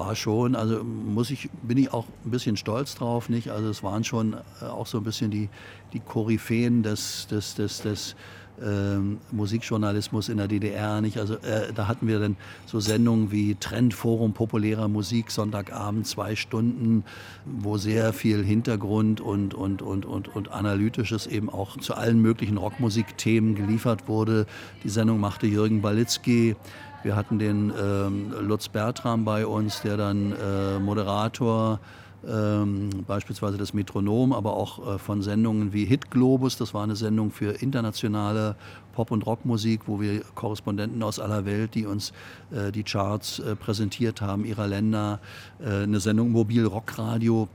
war schon, also muss ich, bin ich auch ein bisschen stolz drauf, nicht? Also es waren schon äh, auch so ein bisschen die, die Koryphäen des, des, des, des ähm, Musikjournalismus in der DDR, nicht? Also äh, da hatten wir dann so Sendungen wie Trendforum populärer Musik, Sonntagabend, zwei Stunden, wo sehr viel Hintergrund und, und, und, und, und Analytisches eben auch zu allen möglichen Rockmusikthemen geliefert wurde. Die Sendung machte Jürgen Balitzky Wir hatten den ähm, Lutz Bertram bei uns, der dann äh, Moderator ähm, beispielsweise das Metronom, aber auch äh, von Sendungen wie Hit Globus. Das war eine Sendung für internationale Pop- und Rockmusik, wo wir Korrespondenten aus aller Welt, die uns äh, die Charts äh, präsentiert haben, ihrer Länder. Äh, eine Sendung Mobil Rockradio,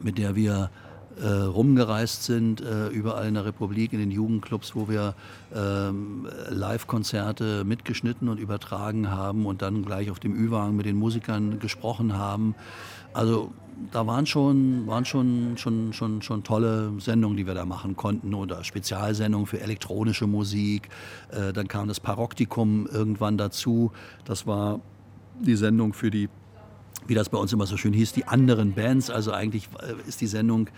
mit der wir äh, rumgereist sind, äh, überall in der Republik, in den Jugendclubs, wo wir ähm, Live-Konzerte mitgeschnitten und übertragen haben und dann gleich auf dem Ü-Wagen mit den Musikern gesprochen haben. Also da waren schon, waren schon, schon, schon, schon tolle Sendungen, die wir da machen konnten oder Spezialsendungen für elektronische Musik. Äh, dann kam das Paroktikum irgendwann dazu. Das war die Sendung für die wie das bei uns immer so schön hieß, die anderen Bands. Also eigentlich äh, ist die Sendung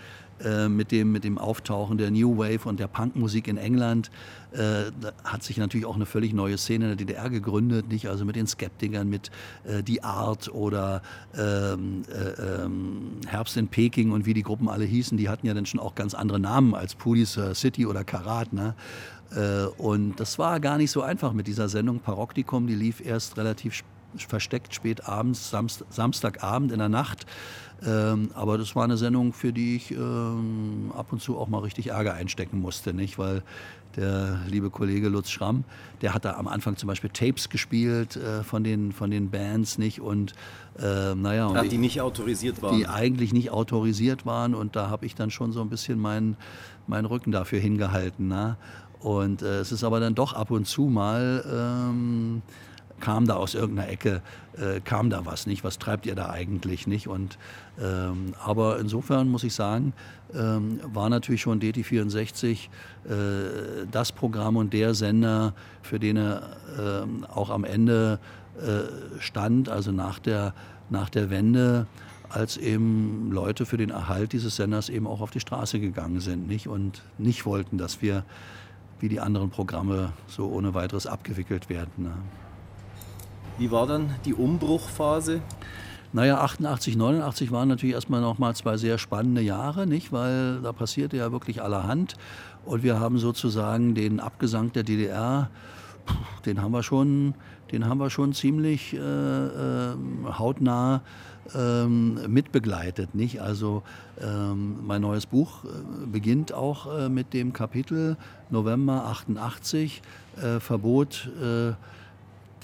äh, mit, dem, mit dem Auftauchen der New Wave und der Punkmusik in England äh, hat sich natürlich auch eine völlig neue Szene in der DDR gegründet, nicht? Also mit den Skeptikern, mit äh, Die Art oder ähm, äh, ähm, Herbst in Peking und wie die Gruppen alle hießen, die hatten ja dann schon auch ganz andere Namen als Police City oder Karat. Ne? Äh, und das war gar nicht so einfach mit dieser Sendung Paroktikum, die lief erst relativ versteckt spät abends, Samst Samstagabend in der Nacht. Ähm, aber das war eine Sendung, für die ich ähm, ab und zu auch mal richtig Ärger einstecken musste, nicht? Weil der liebe Kollege Lutz Schramm, der hat da am Anfang zum Beispiel Tapes gespielt äh, von, den, von den Bands, nicht? Und äh, naja. Und die, die nicht autorisiert waren. Die eigentlich nicht autorisiert waren und da habe ich dann schon so ein bisschen meinen mein Rücken dafür hingehalten. Na? Und äh, es ist aber dann doch ab und zu mal. Ähm, kam da aus irgendeiner Ecke, äh, kam da was nicht, was treibt ihr da eigentlich nicht? Und, ähm, aber insofern muss ich sagen, ähm, war natürlich schon DT64 äh, das Programm und der Sender, für den er äh, auch am Ende äh, stand, also nach der, nach der Wende als eben Leute für den Erhalt dieses Senders eben auch auf die Straße gegangen sind nicht? und nicht wollten, dass wir wie die anderen Programme so ohne weiteres abgewickelt werden. Ne? Wie war dann die Umbruchphase? Naja, 88, 89 waren natürlich erstmal nochmal zwei sehr spannende Jahre, nicht? Weil da passierte ja wirklich allerhand. Und wir haben sozusagen den Abgesang der DDR, den haben wir schon, den haben wir schon ziemlich äh, äh, hautnah ähm, mitbegleitet. Nicht? Also ähm, mein neues Buch äh, beginnt auch äh, mit dem Kapitel November 88, äh, Verbot äh,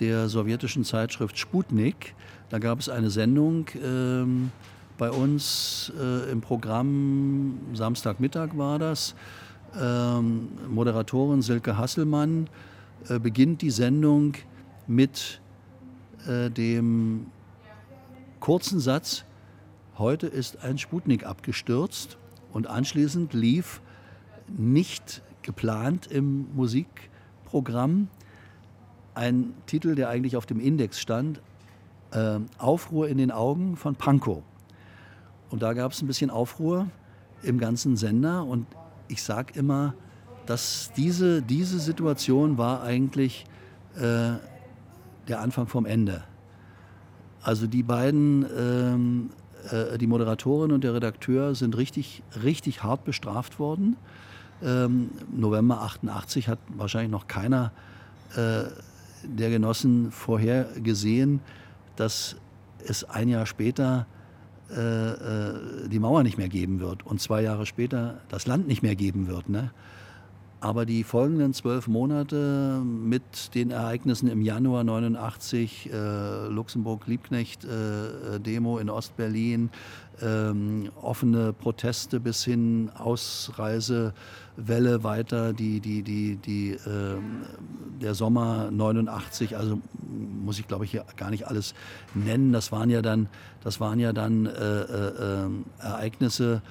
der sowjetischen Zeitschrift Sputnik. Da gab es eine Sendung ähm, bei uns äh, im Programm, Samstagmittag war das. Ähm, Moderatorin Silke Hasselmann äh, beginnt die Sendung mit äh, dem kurzen Satz, heute ist ein Sputnik abgestürzt und anschließend lief nicht geplant im Musikprogramm ein Titel, der eigentlich auf dem Index stand, äh, Aufruhr in den Augen von Pankow. Und da gab es ein bisschen Aufruhr im ganzen Sender und ich sage immer, dass diese, diese Situation war eigentlich äh, der Anfang vom Ende. Also die beiden, ähm, äh, die Moderatorin und der Redakteur sind richtig, richtig hart bestraft worden. Ähm, November 88 hat wahrscheinlich noch keiner äh, der Genossen vorhergesehen, dass es ein Jahr später äh, äh, die Mauer nicht mehr geben wird und zwei Jahre später das Land nicht mehr geben wird. Ne? Aber die folgenden zwölf Monate mit den Ereignissen im Januar 89, äh, Luxemburg-Liebknecht-Demo äh, in Ostberlin, ähm, offene Proteste bis hin Ausreisewelle weiter, die, die, die, die, äh, der Sommer 89, also muss ich glaube ich hier gar nicht alles nennen, das waren ja dann, das waren ja dann äh, äh, ähm, Ereignisse,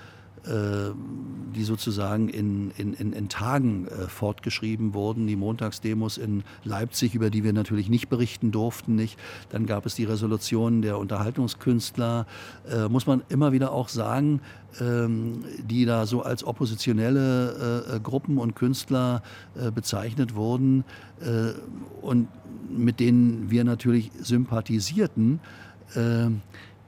die sozusagen in, in, in, in Tagen äh, fortgeschrieben wurden. Die Montagsdemos in Leipzig, über die wir natürlich nicht berichten durften. Nicht. Dann gab es die Resolution der Unterhaltungskünstler, äh, muss man immer wieder auch sagen, ähm, die da so als oppositionelle äh, äh Gruppen und Künstler äh, bezeichnet wurden und mit denen wir natürlich sympathisierten.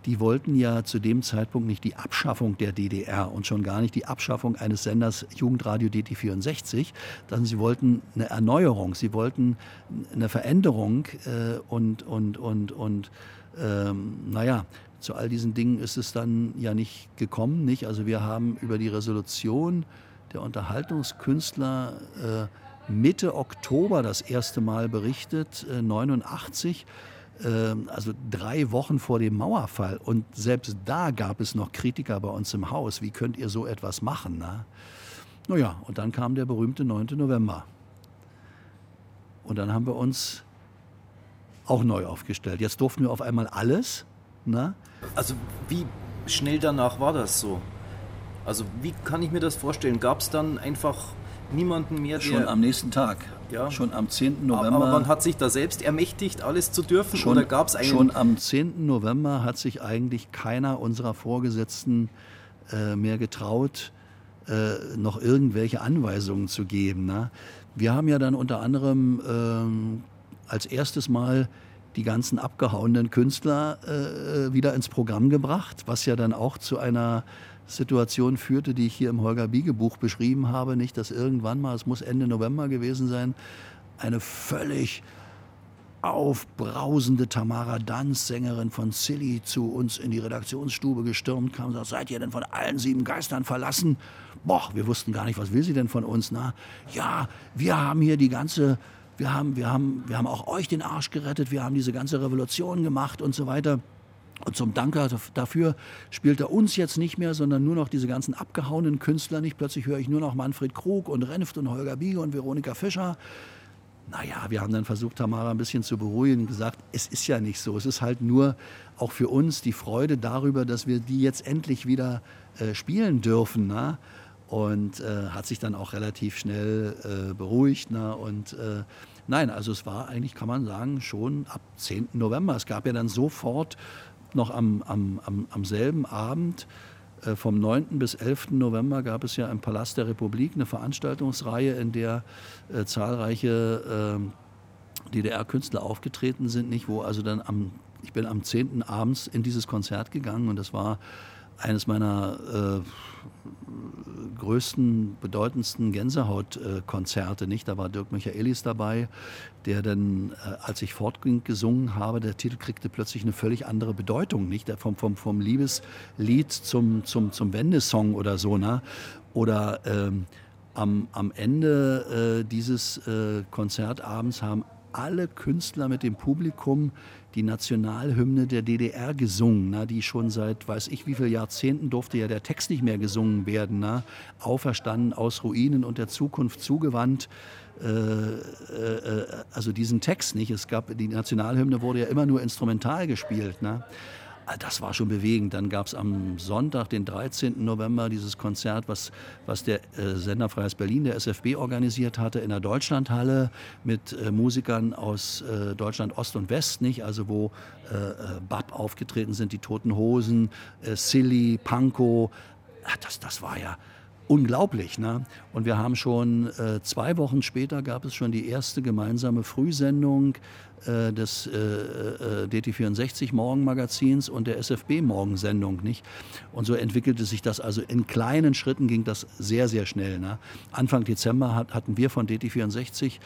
Die wollten ja zu dem Zeitpunkt nicht die Abschaffung der DDR und schon gar nicht die Abschaffung eines Senders Jugendradio DT64, sondern sie wollten eine Erneuerung, sie wollten eine Veränderung äh, und, und, und, und ähm, naja, zu all diesen Dingen ist es dann ja nicht gekommen. Nicht? Also wir haben über die Resolution der Unterhaltungskünstler äh, Mitte Oktober das erste Mal berichtet, äh, 89 ähm, also drei Wochen vor dem Mauerfall. Und selbst da gab es noch Kritiker bei uns im Haus. Wie könnt ihr so etwas machen? Na? Naja, und dann kam der berühmte 9. November. Und dann haben wir uns auch neu aufgestellt. Jetzt durften wir auf einmal alles. Na? Also wie schnell danach war das so? Also wie kann ich mir das vorstellen? Gab es dann einfach niemanden mehr, der... Schon am nächsten Tag. Ja. Schon am 10. November. Aber man hat sich da selbst ermächtigt, alles zu dürfen? Schon, oder gab es Schon am 10. November hat sich eigentlich keiner unserer Vorgesetzten äh, mehr getraut, äh, noch irgendwelche Anweisungen zu geben. Ne? Wir haben ja dann unter anderem ähm, als erstes Mal die ganzen abgehauenen Künstler äh, wieder ins Programm gebracht, was ja dann auch zu einer Situation führte, die ich hier im Holger Biege Buch beschrieben habe, nicht, dass irgendwann mal, es muss Ende November gewesen sein, eine völlig aufbrausende Tamara Danz, Sängerin von Silly, zu uns in die Redaktionsstube gestürmt kam und sagt, seid ihr denn von allen sieben Geistern verlassen? Boah, wir wussten gar nicht, was will sie denn von uns? Na, ja, wir haben hier die ganze, wir haben, wir haben, wir haben auch euch den Arsch gerettet, wir haben diese ganze Revolution gemacht und so weiter. Und zum Dank dafür spielt er uns jetzt nicht mehr, sondern nur noch diese ganzen abgehauenen Künstler nicht. Plötzlich höre ich nur noch Manfred Krug und Renft und Holger Biege und Veronika Fischer. Naja, wir haben dann versucht, Tamara ein bisschen zu beruhigen und gesagt, es ist ja nicht so. Es ist halt nur auch für uns die Freude darüber, dass wir die jetzt endlich wieder äh, spielen dürfen. Na? Und äh, hat sich dann auch relativ schnell äh, beruhigt. Na? Und äh, nein, also es war eigentlich, kann man sagen, schon ab 10. November. Es gab ja dann sofort noch am, am, am, am selben Abend äh, vom 9. bis 11. November gab es ja im Palast der Republik eine Veranstaltungsreihe, in der äh, zahlreiche äh, DDR-Künstler aufgetreten sind, nicht? Wo also dann am, ich bin am 10. abends in dieses Konzert gegangen und das war eines meiner äh, größten, bedeutendsten Gänsehautkonzerte. Nicht? Da war Dirk Michaelis dabei, der dann, äh, als ich fortging, gesungen habe, der Titel kriegte plötzlich eine völlig andere Bedeutung. Nicht? Der vom, vom, vom Liebeslied zum, zum, zum Wendesong oder so. Ne? Oder ähm, am, am Ende äh, dieses äh, Konzertabends haben alle Künstler mit dem Publikum die Nationalhymne der DDR gesungen, na, die schon seit weiß ich wie vielen Jahrzehnten durfte ja der Text nicht mehr gesungen werden. Na, auferstanden aus Ruinen und der Zukunft zugewandt. Äh, äh, also diesen Text nicht. Es gab die Nationalhymne wurde ja immer nur instrumental gespielt. Na. Ah, das war schon bewegend. Dann gab es am Sonntag, den 13. November, dieses Konzert, was, was der äh, Sender Freies Berlin, der SFB, organisiert hatte in der Deutschlandhalle mit äh, Musikern aus äh, Deutschland Ost und West, nicht? Also wo äh, äh Bab aufgetreten sind, die Toten Hosen, äh, Silly, Panko. Ach, das, das war ja unglaublich. Ne? Und wir haben schon äh, zwei Wochen später gab es schon die erste gemeinsame Frühsendung äh, des äh, äh DT64 Morgenmagazins und der SFB Morgensendung. Nicht? Und so entwickelte sich das also in kleinen Schritten ging das sehr, sehr schnell. Ne? Anfang Dezember hat, hatten wir von DT64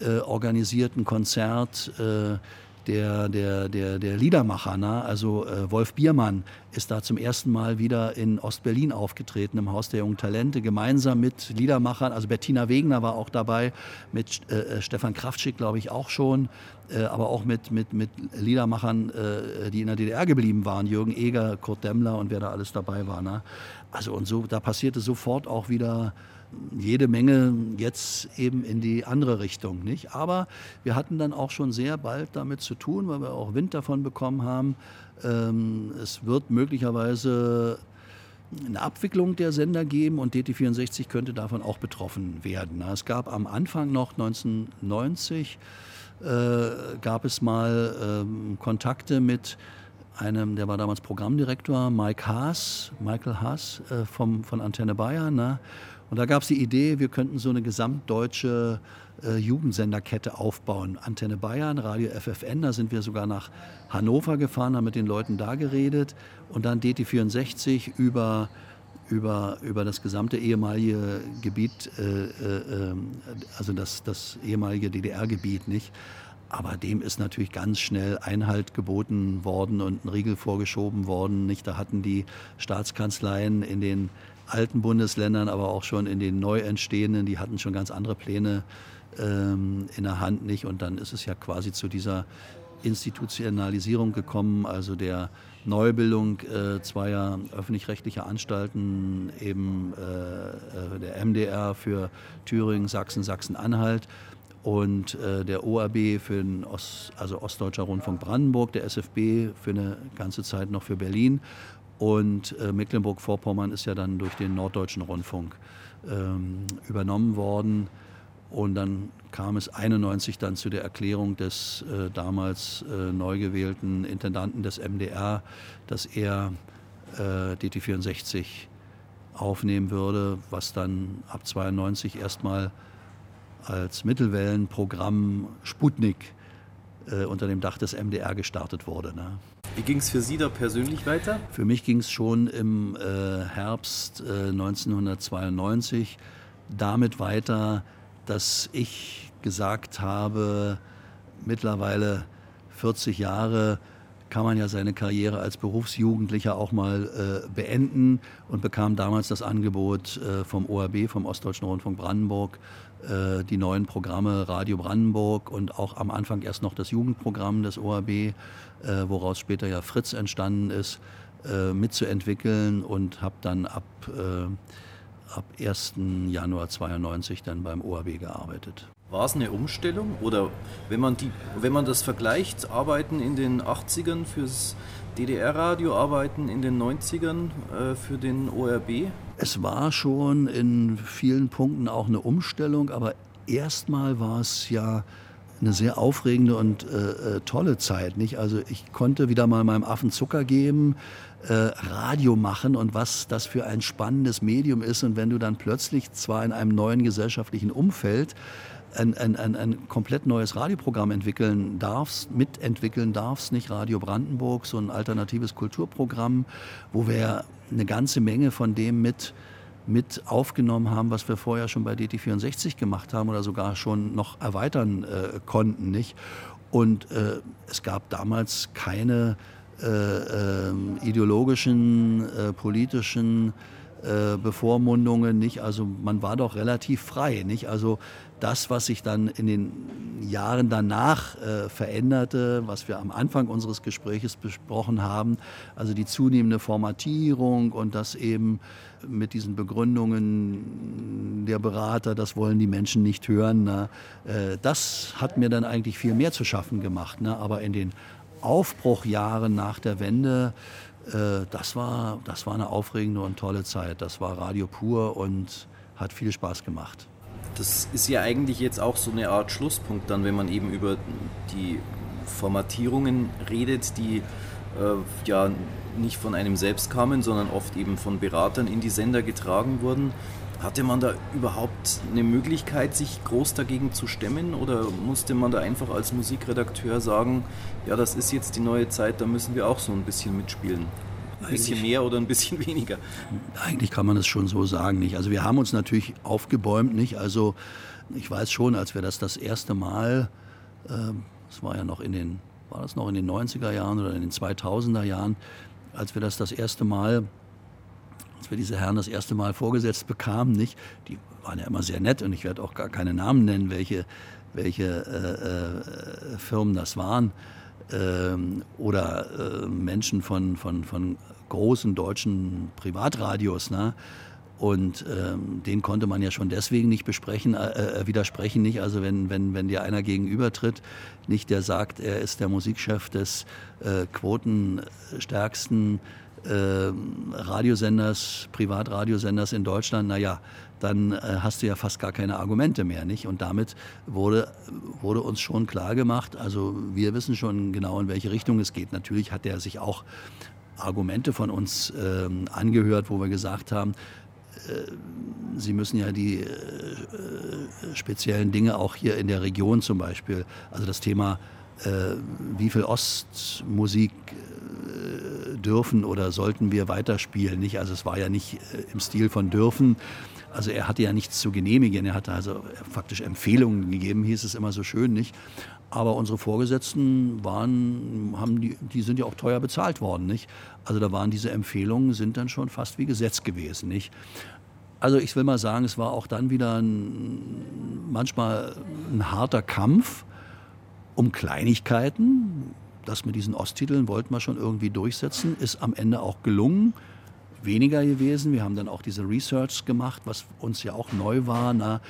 äh, organisiert ein Konzert äh, der, der, der, der Liedermacher, ne? also äh, Wolf Biermann, ist da zum ersten Mal wieder in Ostberlin aufgetreten, im Haus der jungen Talente, gemeinsam mit Liedermachern. Also Bettina Wegner war auch dabei, mit äh, äh Stefan Kraftschick, glaube ich, auch schon, äh, aber auch mit, mit, mit Liedermachern, äh, die in der DDR geblieben waren, Jürgen Eger, Kurt Demmler und wer da alles dabei war. Ne? Also und so, da passierte sofort auch wieder jede Menge jetzt eben in die andere Richtung. Nicht? Aber wir hatten dann auch schon sehr bald damit zu tun, weil wir auch Wind davon bekommen haben. Ähm, es wird möglicherweise eine Abwicklung der Sender geben und DT64 könnte davon auch betroffen werden. Es gab am Anfang noch 1990 äh, gab es mal ähm, Kontakte mit einem, der war damals Programmdirektor, Mike Haas, Michael Haas äh, vom, von Antenne Bayern. Ne? Und da gab es die Idee, wir könnten so eine gesamtdeutsche äh, Jugendsenderkette aufbauen. Antenne Bayern, Radio FFN, da sind wir sogar nach Hannover gefahren, haben mit den Leuten da geredet und dann DT64 über über, über das gesamte ehemalige Gebiet, äh, äh, ähm, also das, das ehemalige DDR-Gebiet nicht. Aber dem ist natürlich ganz schnell Einhalt geboten worden und ein Riegel vorgeschoben worden. Nicht? Da hatten die Staatskanzleien in den alten Bundesländern, aber auch schon in den neu entstehenden, die hatten schon ganz andere Pläne ähm, in der Hand nicht. Und dann ist es ja quasi zu dieser Institutionalisierung gekommen, also der Neubildung äh, zweier öffentlich-rechtlicher Anstalten, eben äh, äh der MDR für Thüringen, Sachsen, Sachsen-Anhalt und äh, der OAB für den Ost, also Ostdeutscher Rundfunk Brandenburg, der SFB für eine ganze Zeit noch für Berlin und äh, Mecklenburg-Vorpommern ist ja dann durch den Norddeutschen Rundfunk ähm, übernommen worden. Und dann kam es 91 dann zu der Erklärung des äh, damals äh, neu gewählten Intendanten des MDR, dass er äh, DT64 aufnehmen würde, was dann ab 92 erstmal als Mittelwellenprogramm Sputnik äh, unter dem Dach des MDR gestartet wurde. Ne? Wie ging es für Sie da persönlich weiter? Für mich ging es schon im äh, Herbst 1992 äh, damit weiter, dass ich gesagt habe, mittlerweile 40 Jahre kann man ja seine Karriere als Berufsjugendlicher auch mal äh, beenden und bekam damals das Angebot äh, vom ORB, vom Ostdeutschen Rundfunk Brandenburg, äh, die neuen Programme Radio Brandenburg und auch am Anfang erst noch das Jugendprogramm des ORB, äh, woraus später ja Fritz entstanden ist, äh, mitzuentwickeln und habe dann ab äh, ab 1. Januar 92 dann beim OAB gearbeitet. War es eine Umstellung oder wenn man, die, wenn man das vergleicht, Arbeiten in den 80ern fürs DDR-Radio, Arbeiten in den 90ern äh, für den ORB? Es war schon in vielen Punkten auch eine Umstellung, aber erstmal war es ja eine sehr aufregende und äh, äh, tolle Zeit. Nicht? Also ich konnte wieder mal meinem Affen Zucker geben, äh, Radio machen und was das für ein spannendes Medium ist. Und wenn du dann plötzlich zwar in einem neuen gesellschaftlichen Umfeld ein, ein, ein, ein komplett neues Radioprogramm entwickeln darfst, mitentwickeln darfst, nicht Radio Brandenburg, so ein alternatives Kulturprogramm, wo wir eine ganze Menge von dem mit mit aufgenommen haben, was wir vorher schon bei DT64 gemacht haben oder sogar schon noch erweitern äh, konnten. Nicht? Und äh, es gab damals keine äh, ähm, ideologischen, äh, politischen äh, Bevormundungen nicht. Also man war doch relativ frei, nicht? Also das, was sich dann in den Jahren danach äh, veränderte, was wir am Anfang unseres Gespräches besprochen haben, also die zunehmende Formatierung und das eben mit diesen Begründungen der Berater, das wollen die Menschen nicht hören, na, äh, das hat mir dann eigentlich viel mehr zu schaffen gemacht. Ne? Aber in den Aufbruchjahren nach der Wende das, war, das war eine aufregende und tolle Zeit. Das war Radio pur und hat viel Spaß gemacht. Das ist ja eigentlich jetzt auch so eine Art Schlusspunkt dann, wenn man eben über die Formatierungen redet, die äh, ja nicht von einem selbst kamen, sondern oft eben von Beratern in die Sender getragen wurden. Hatte man da überhaupt eine Möglichkeit, sich groß dagegen zu stemmen oder musste man da einfach als Musikredakteur sagen, ja, das ist jetzt die neue Zeit, da müssen wir auch so ein bisschen mitspielen? Ein bisschen mehr oder ein bisschen weniger? Eigentlich kann man es schon so sagen, nicht? Also wir haben uns natürlich aufgebäumt, nicht? Also ich weiß schon, als wir das das erste Mal, äh, das war ja noch in den, war das noch in den 90er Jahren oder in den 2000er Jahren, als wir das das erste Mal als wir diese Herren das erste Mal vorgesetzt bekamen, nicht, die waren ja immer sehr nett und ich werde auch gar keine Namen nennen, welche, welche äh, äh, Firmen das waren ähm, oder äh, Menschen von, von, von großen deutschen Privatradios. Ne? Und ähm, den konnte man ja schon deswegen nicht besprechen, äh, äh, widersprechen nicht. Also wenn, wenn, wenn dir einer gegenübertritt, nicht der sagt, er ist der Musikchef des äh, quotenstärksten äh, Radiosenders, Privatradiosenders in Deutschland, naja, dann äh, hast du ja fast gar keine Argumente mehr, nicht? Und damit wurde, wurde uns schon klar gemacht, also wir wissen schon genau, in welche Richtung es geht. Natürlich hat er sich auch Argumente von uns äh, angehört, wo wir gesagt haben, Sie müssen ja die äh, speziellen Dinge auch hier in der Region zum Beispiel, also das Thema, äh, wie viel Ostmusik äh, dürfen oder sollten wir weiterspielen, nicht? Also es war ja nicht im Stil von dürfen. Also er hatte ja nichts zu genehmigen, er hatte also faktisch Empfehlungen gegeben, hieß es immer so schön, nicht? Aber unsere Vorgesetzten waren, haben die, die sind ja auch teuer bezahlt worden, nicht? Also da waren diese Empfehlungen sind dann schon fast wie Gesetz gewesen, nicht? Also ich will mal sagen, es war auch dann wieder ein, manchmal ein harter Kampf um Kleinigkeiten. Das mit diesen Osttiteln wollten wir schon irgendwie durchsetzen, ist am Ende auch gelungen. Weniger gewesen. Wir haben dann auch diese Research gemacht, was uns ja auch neu war. Na,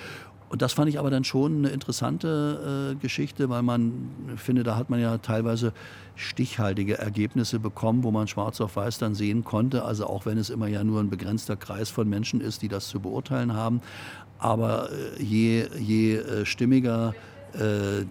und das fand ich aber dann schon eine interessante äh, Geschichte, weil man finde, da hat man ja teilweise stichhaltige Ergebnisse bekommen, wo man schwarz auf weiß dann sehen konnte. Also auch wenn es immer ja nur ein begrenzter Kreis von Menschen ist, die das zu beurteilen haben. Aber äh, je, je äh, stimmiger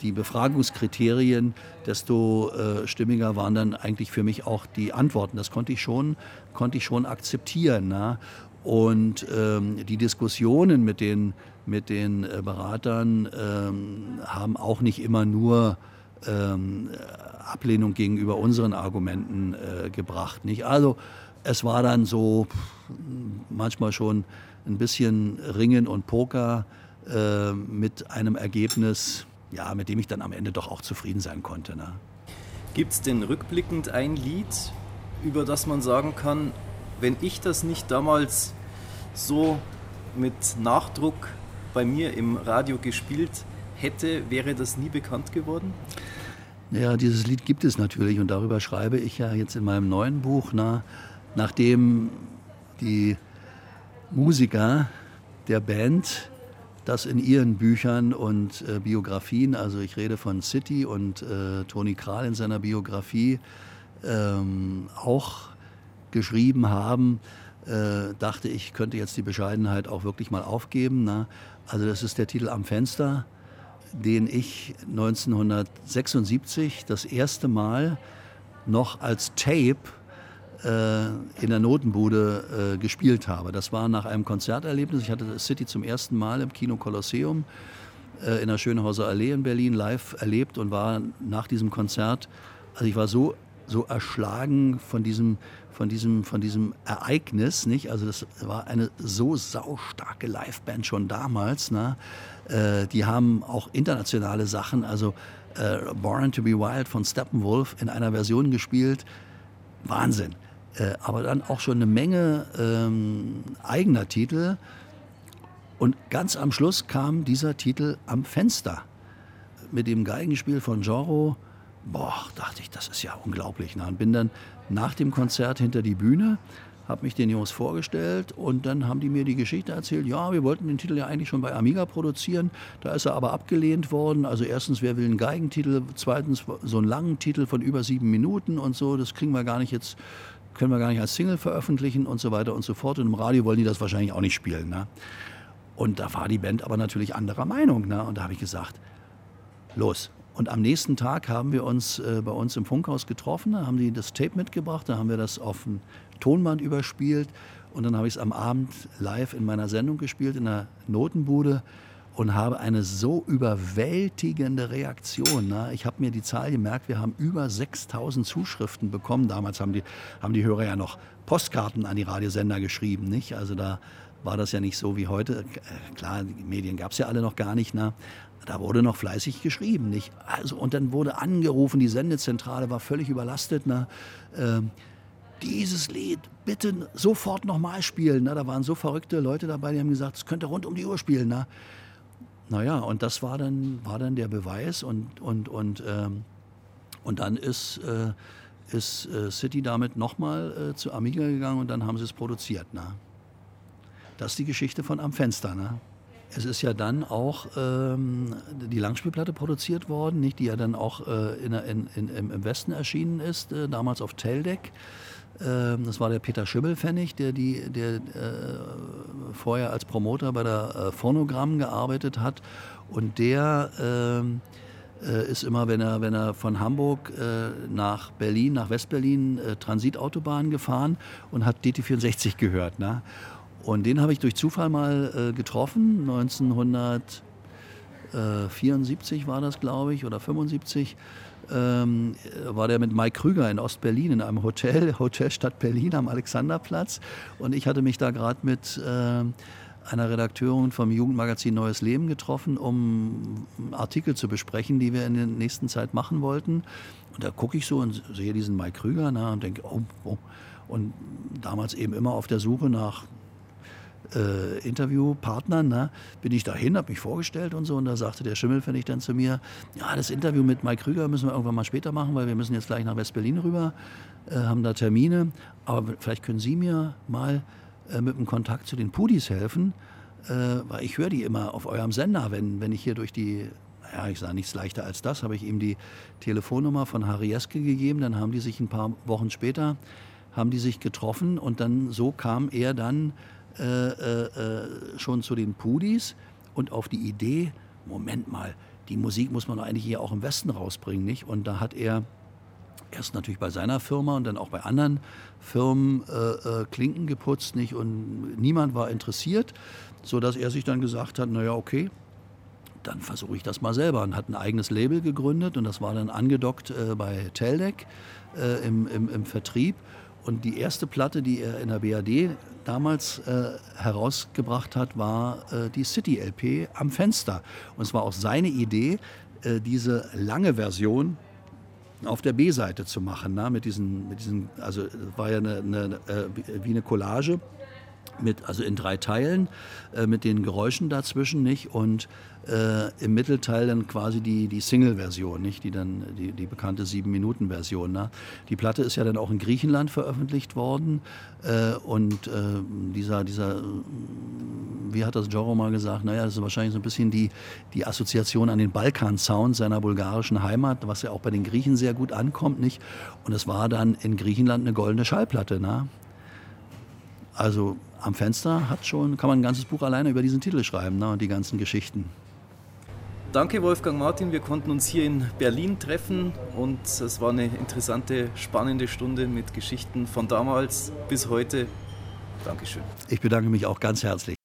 die Befragungskriterien, desto äh, stimmiger waren dann eigentlich für mich auch die Antworten. Das konnte ich schon, konnte ich schon akzeptieren. Na? Und ähm, die Diskussionen mit den, mit den äh, Beratern ähm, haben auch nicht immer nur ähm, Ablehnung gegenüber unseren Argumenten äh, gebracht. Nicht? Also es war dann so manchmal schon ein bisschen Ringen und Poker äh, mit einem Ergebnis, ja, mit dem ich dann am Ende doch auch zufrieden sein konnte. Ne? Gibt es denn rückblickend ein Lied, über das man sagen kann, wenn ich das nicht damals so mit Nachdruck bei mir im Radio gespielt hätte, wäre das nie bekannt geworden? Ja, dieses Lied gibt es natürlich und darüber schreibe ich ja jetzt in meinem neuen Buch, na, nachdem die Musiker der Band das in ihren Büchern und äh, Biografien, also ich rede von City und äh, Toni Kral in seiner Biografie, ähm, auch geschrieben haben, äh, dachte ich, könnte jetzt die Bescheidenheit auch wirklich mal aufgeben. Na? Also das ist der Titel Am Fenster, den ich 1976 das erste Mal noch als Tape in der Notenbude äh, gespielt habe. Das war nach einem Konzerterlebnis. Ich hatte City zum ersten Mal im Kino Kolosseum äh, in der Schönhauser Allee in Berlin live erlebt und war nach diesem Konzert, also ich war so so erschlagen von diesem, von diesem, von diesem Ereignis, nicht? Also das war eine so saustarke Liveband schon damals, ne? Äh, die haben auch internationale Sachen, also äh, Born to be Wild von Steppenwolf in einer Version gespielt. Wahnsinn. Äh, aber dann auch schon eine Menge ähm, eigener Titel. Und ganz am Schluss kam dieser Titel am Fenster mit dem Geigenspiel von Joro boah, dachte ich, das ist ja unglaublich. Und bin dann nach dem Konzert hinter die Bühne, habe mich den Jungs vorgestellt und dann haben die mir die Geschichte erzählt, ja, wir wollten den Titel ja eigentlich schon bei Amiga produzieren, da ist er aber abgelehnt worden. Also erstens, wer will einen Geigentitel, zweitens so einen langen Titel von über sieben Minuten und so, das kriegen wir gar nicht jetzt, können wir gar nicht als Single veröffentlichen und so weiter und so fort. Und im Radio wollen die das wahrscheinlich auch nicht spielen. Ne? Und da war die Band aber natürlich anderer Meinung. Ne? Und da habe ich gesagt, los, und am nächsten Tag haben wir uns äh, bei uns im Funkhaus getroffen, da haben die das Tape mitgebracht, da haben wir das auf ein Tonband überspielt und dann habe ich es am Abend live in meiner Sendung gespielt, in der Notenbude und habe eine so überwältigende Reaktion. Ne? Ich habe mir die Zahl gemerkt, wir haben über 6000 Zuschriften bekommen. Damals haben die, haben die Hörer ja noch Postkarten an die Radiosender geschrieben. Nicht? Also da war das ja nicht so wie heute. Äh, klar, die Medien gab es ja alle noch gar nicht. Ne? Da wurde noch fleißig geschrieben, nicht? Also, und dann wurde angerufen, die Sendezentrale war völlig überlastet. Ne? Ähm, dieses Lied bitte sofort nochmal spielen. Ne? Da waren so verrückte Leute dabei, die haben gesagt, es könnte rund um die Uhr spielen. Ne? Naja, und das war dann, war dann der Beweis. Und, und, und, ähm, und dann ist, äh, ist äh, City damit nochmal äh, zu Amiga gegangen und dann haben sie es produziert. Ne? Das ist die Geschichte von Am Fenster. Ne? Es ist ja dann auch ähm, die Langspielplatte produziert worden, nicht, die ja dann auch äh, in, in, in, im Westen erschienen ist, äh, damals auf Teldec. Ähm, das war der Peter Schimmelfennig, der, die, der äh, vorher als Promoter bei der äh, Phonogramm gearbeitet hat. Und der ähm, äh, ist immer, wenn er, wenn er von Hamburg äh, nach Berlin, nach Westberlin Transitautobahn gefahren und hat DT64 gehört. Ne? Und den habe ich durch Zufall mal äh, getroffen, 1974 war das, glaube ich, oder 75. Ähm, war der mit Mike Krüger in Ostberlin in einem Hotel, Hotelstadt Berlin am Alexanderplatz. Und ich hatte mich da gerade mit äh, einer Redakteurin vom Jugendmagazin Neues Leben getroffen, um Artikel zu besprechen, die wir in der nächsten Zeit machen wollten. Und da gucke ich so und sehe diesen Mike Krüger na, und denke, oh, oh. Und damals eben immer auf der Suche nach äh, Interviewpartnern, na, bin ich dahin, habe mich vorgestellt und so. Und da sagte der Schimmelfennig dann zu mir, ja, das Interview mit Mike Krüger müssen wir irgendwann mal später machen, weil wir müssen jetzt gleich nach West-Berlin rüber, äh, haben da Termine. Aber vielleicht können Sie mir mal äh, mit dem Kontakt zu den Pudis helfen, äh, weil ich höre die immer auf eurem Sender, wenn, wenn ich hier durch die ja, ich sah nichts leichter als das, habe ich ihm die Telefonnummer von Harry gegeben. Dann haben die sich ein paar Wochen später haben die sich getroffen und dann so kam er dann schon zu den Pudis und auf die Idee, Moment mal, die Musik muss man eigentlich hier auch im Westen rausbringen, nicht? Und da hat er erst natürlich bei seiner Firma und dann auch bei anderen Firmen äh, äh, Klinken geputzt, nicht? Und niemand war interessiert, sodass er sich dann gesagt hat, naja, okay, dann versuche ich das mal selber und hat ein eigenes Label gegründet und das war dann angedockt äh, bei Teldec äh, im, im, im, Vertrieb. Und die erste Platte, die er in der BAD damals äh, herausgebracht hat, war äh, die City LP am Fenster. Und es war auch seine Idee, äh, diese lange Version auf der B-Seite zu machen, na, mit diesen, mit diesen, also war ja eine, eine, äh, wie eine Collage mit, also in drei Teilen, äh, mit den Geräuschen dazwischen, nicht? Und äh, im Mittelteil dann quasi die, die Single-Version, nicht? Die dann, die, die bekannte Sieben-Minuten-Version. Ne? Die Platte ist ja dann auch in Griechenland veröffentlicht worden. Äh, und äh, dieser, dieser, wie hat das Joro mal gesagt, naja, das ist wahrscheinlich so ein bisschen die, die Assoziation an den Balkan-Sound seiner bulgarischen Heimat, was ja auch bei den Griechen sehr gut ankommt, nicht? Und es war dann in Griechenland eine goldene Schallplatte, ne? Also am Fenster hat schon, kann man ein ganzes Buch alleine über diesen Titel schreiben ne, und die ganzen Geschichten. Danke Wolfgang Martin, wir konnten uns hier in Berlin treffen und es war eine interessante, spannende Stunde mit Geschichten von damals bis heute. Dankeschön. Ich bedanke mich auch ganz herzlich.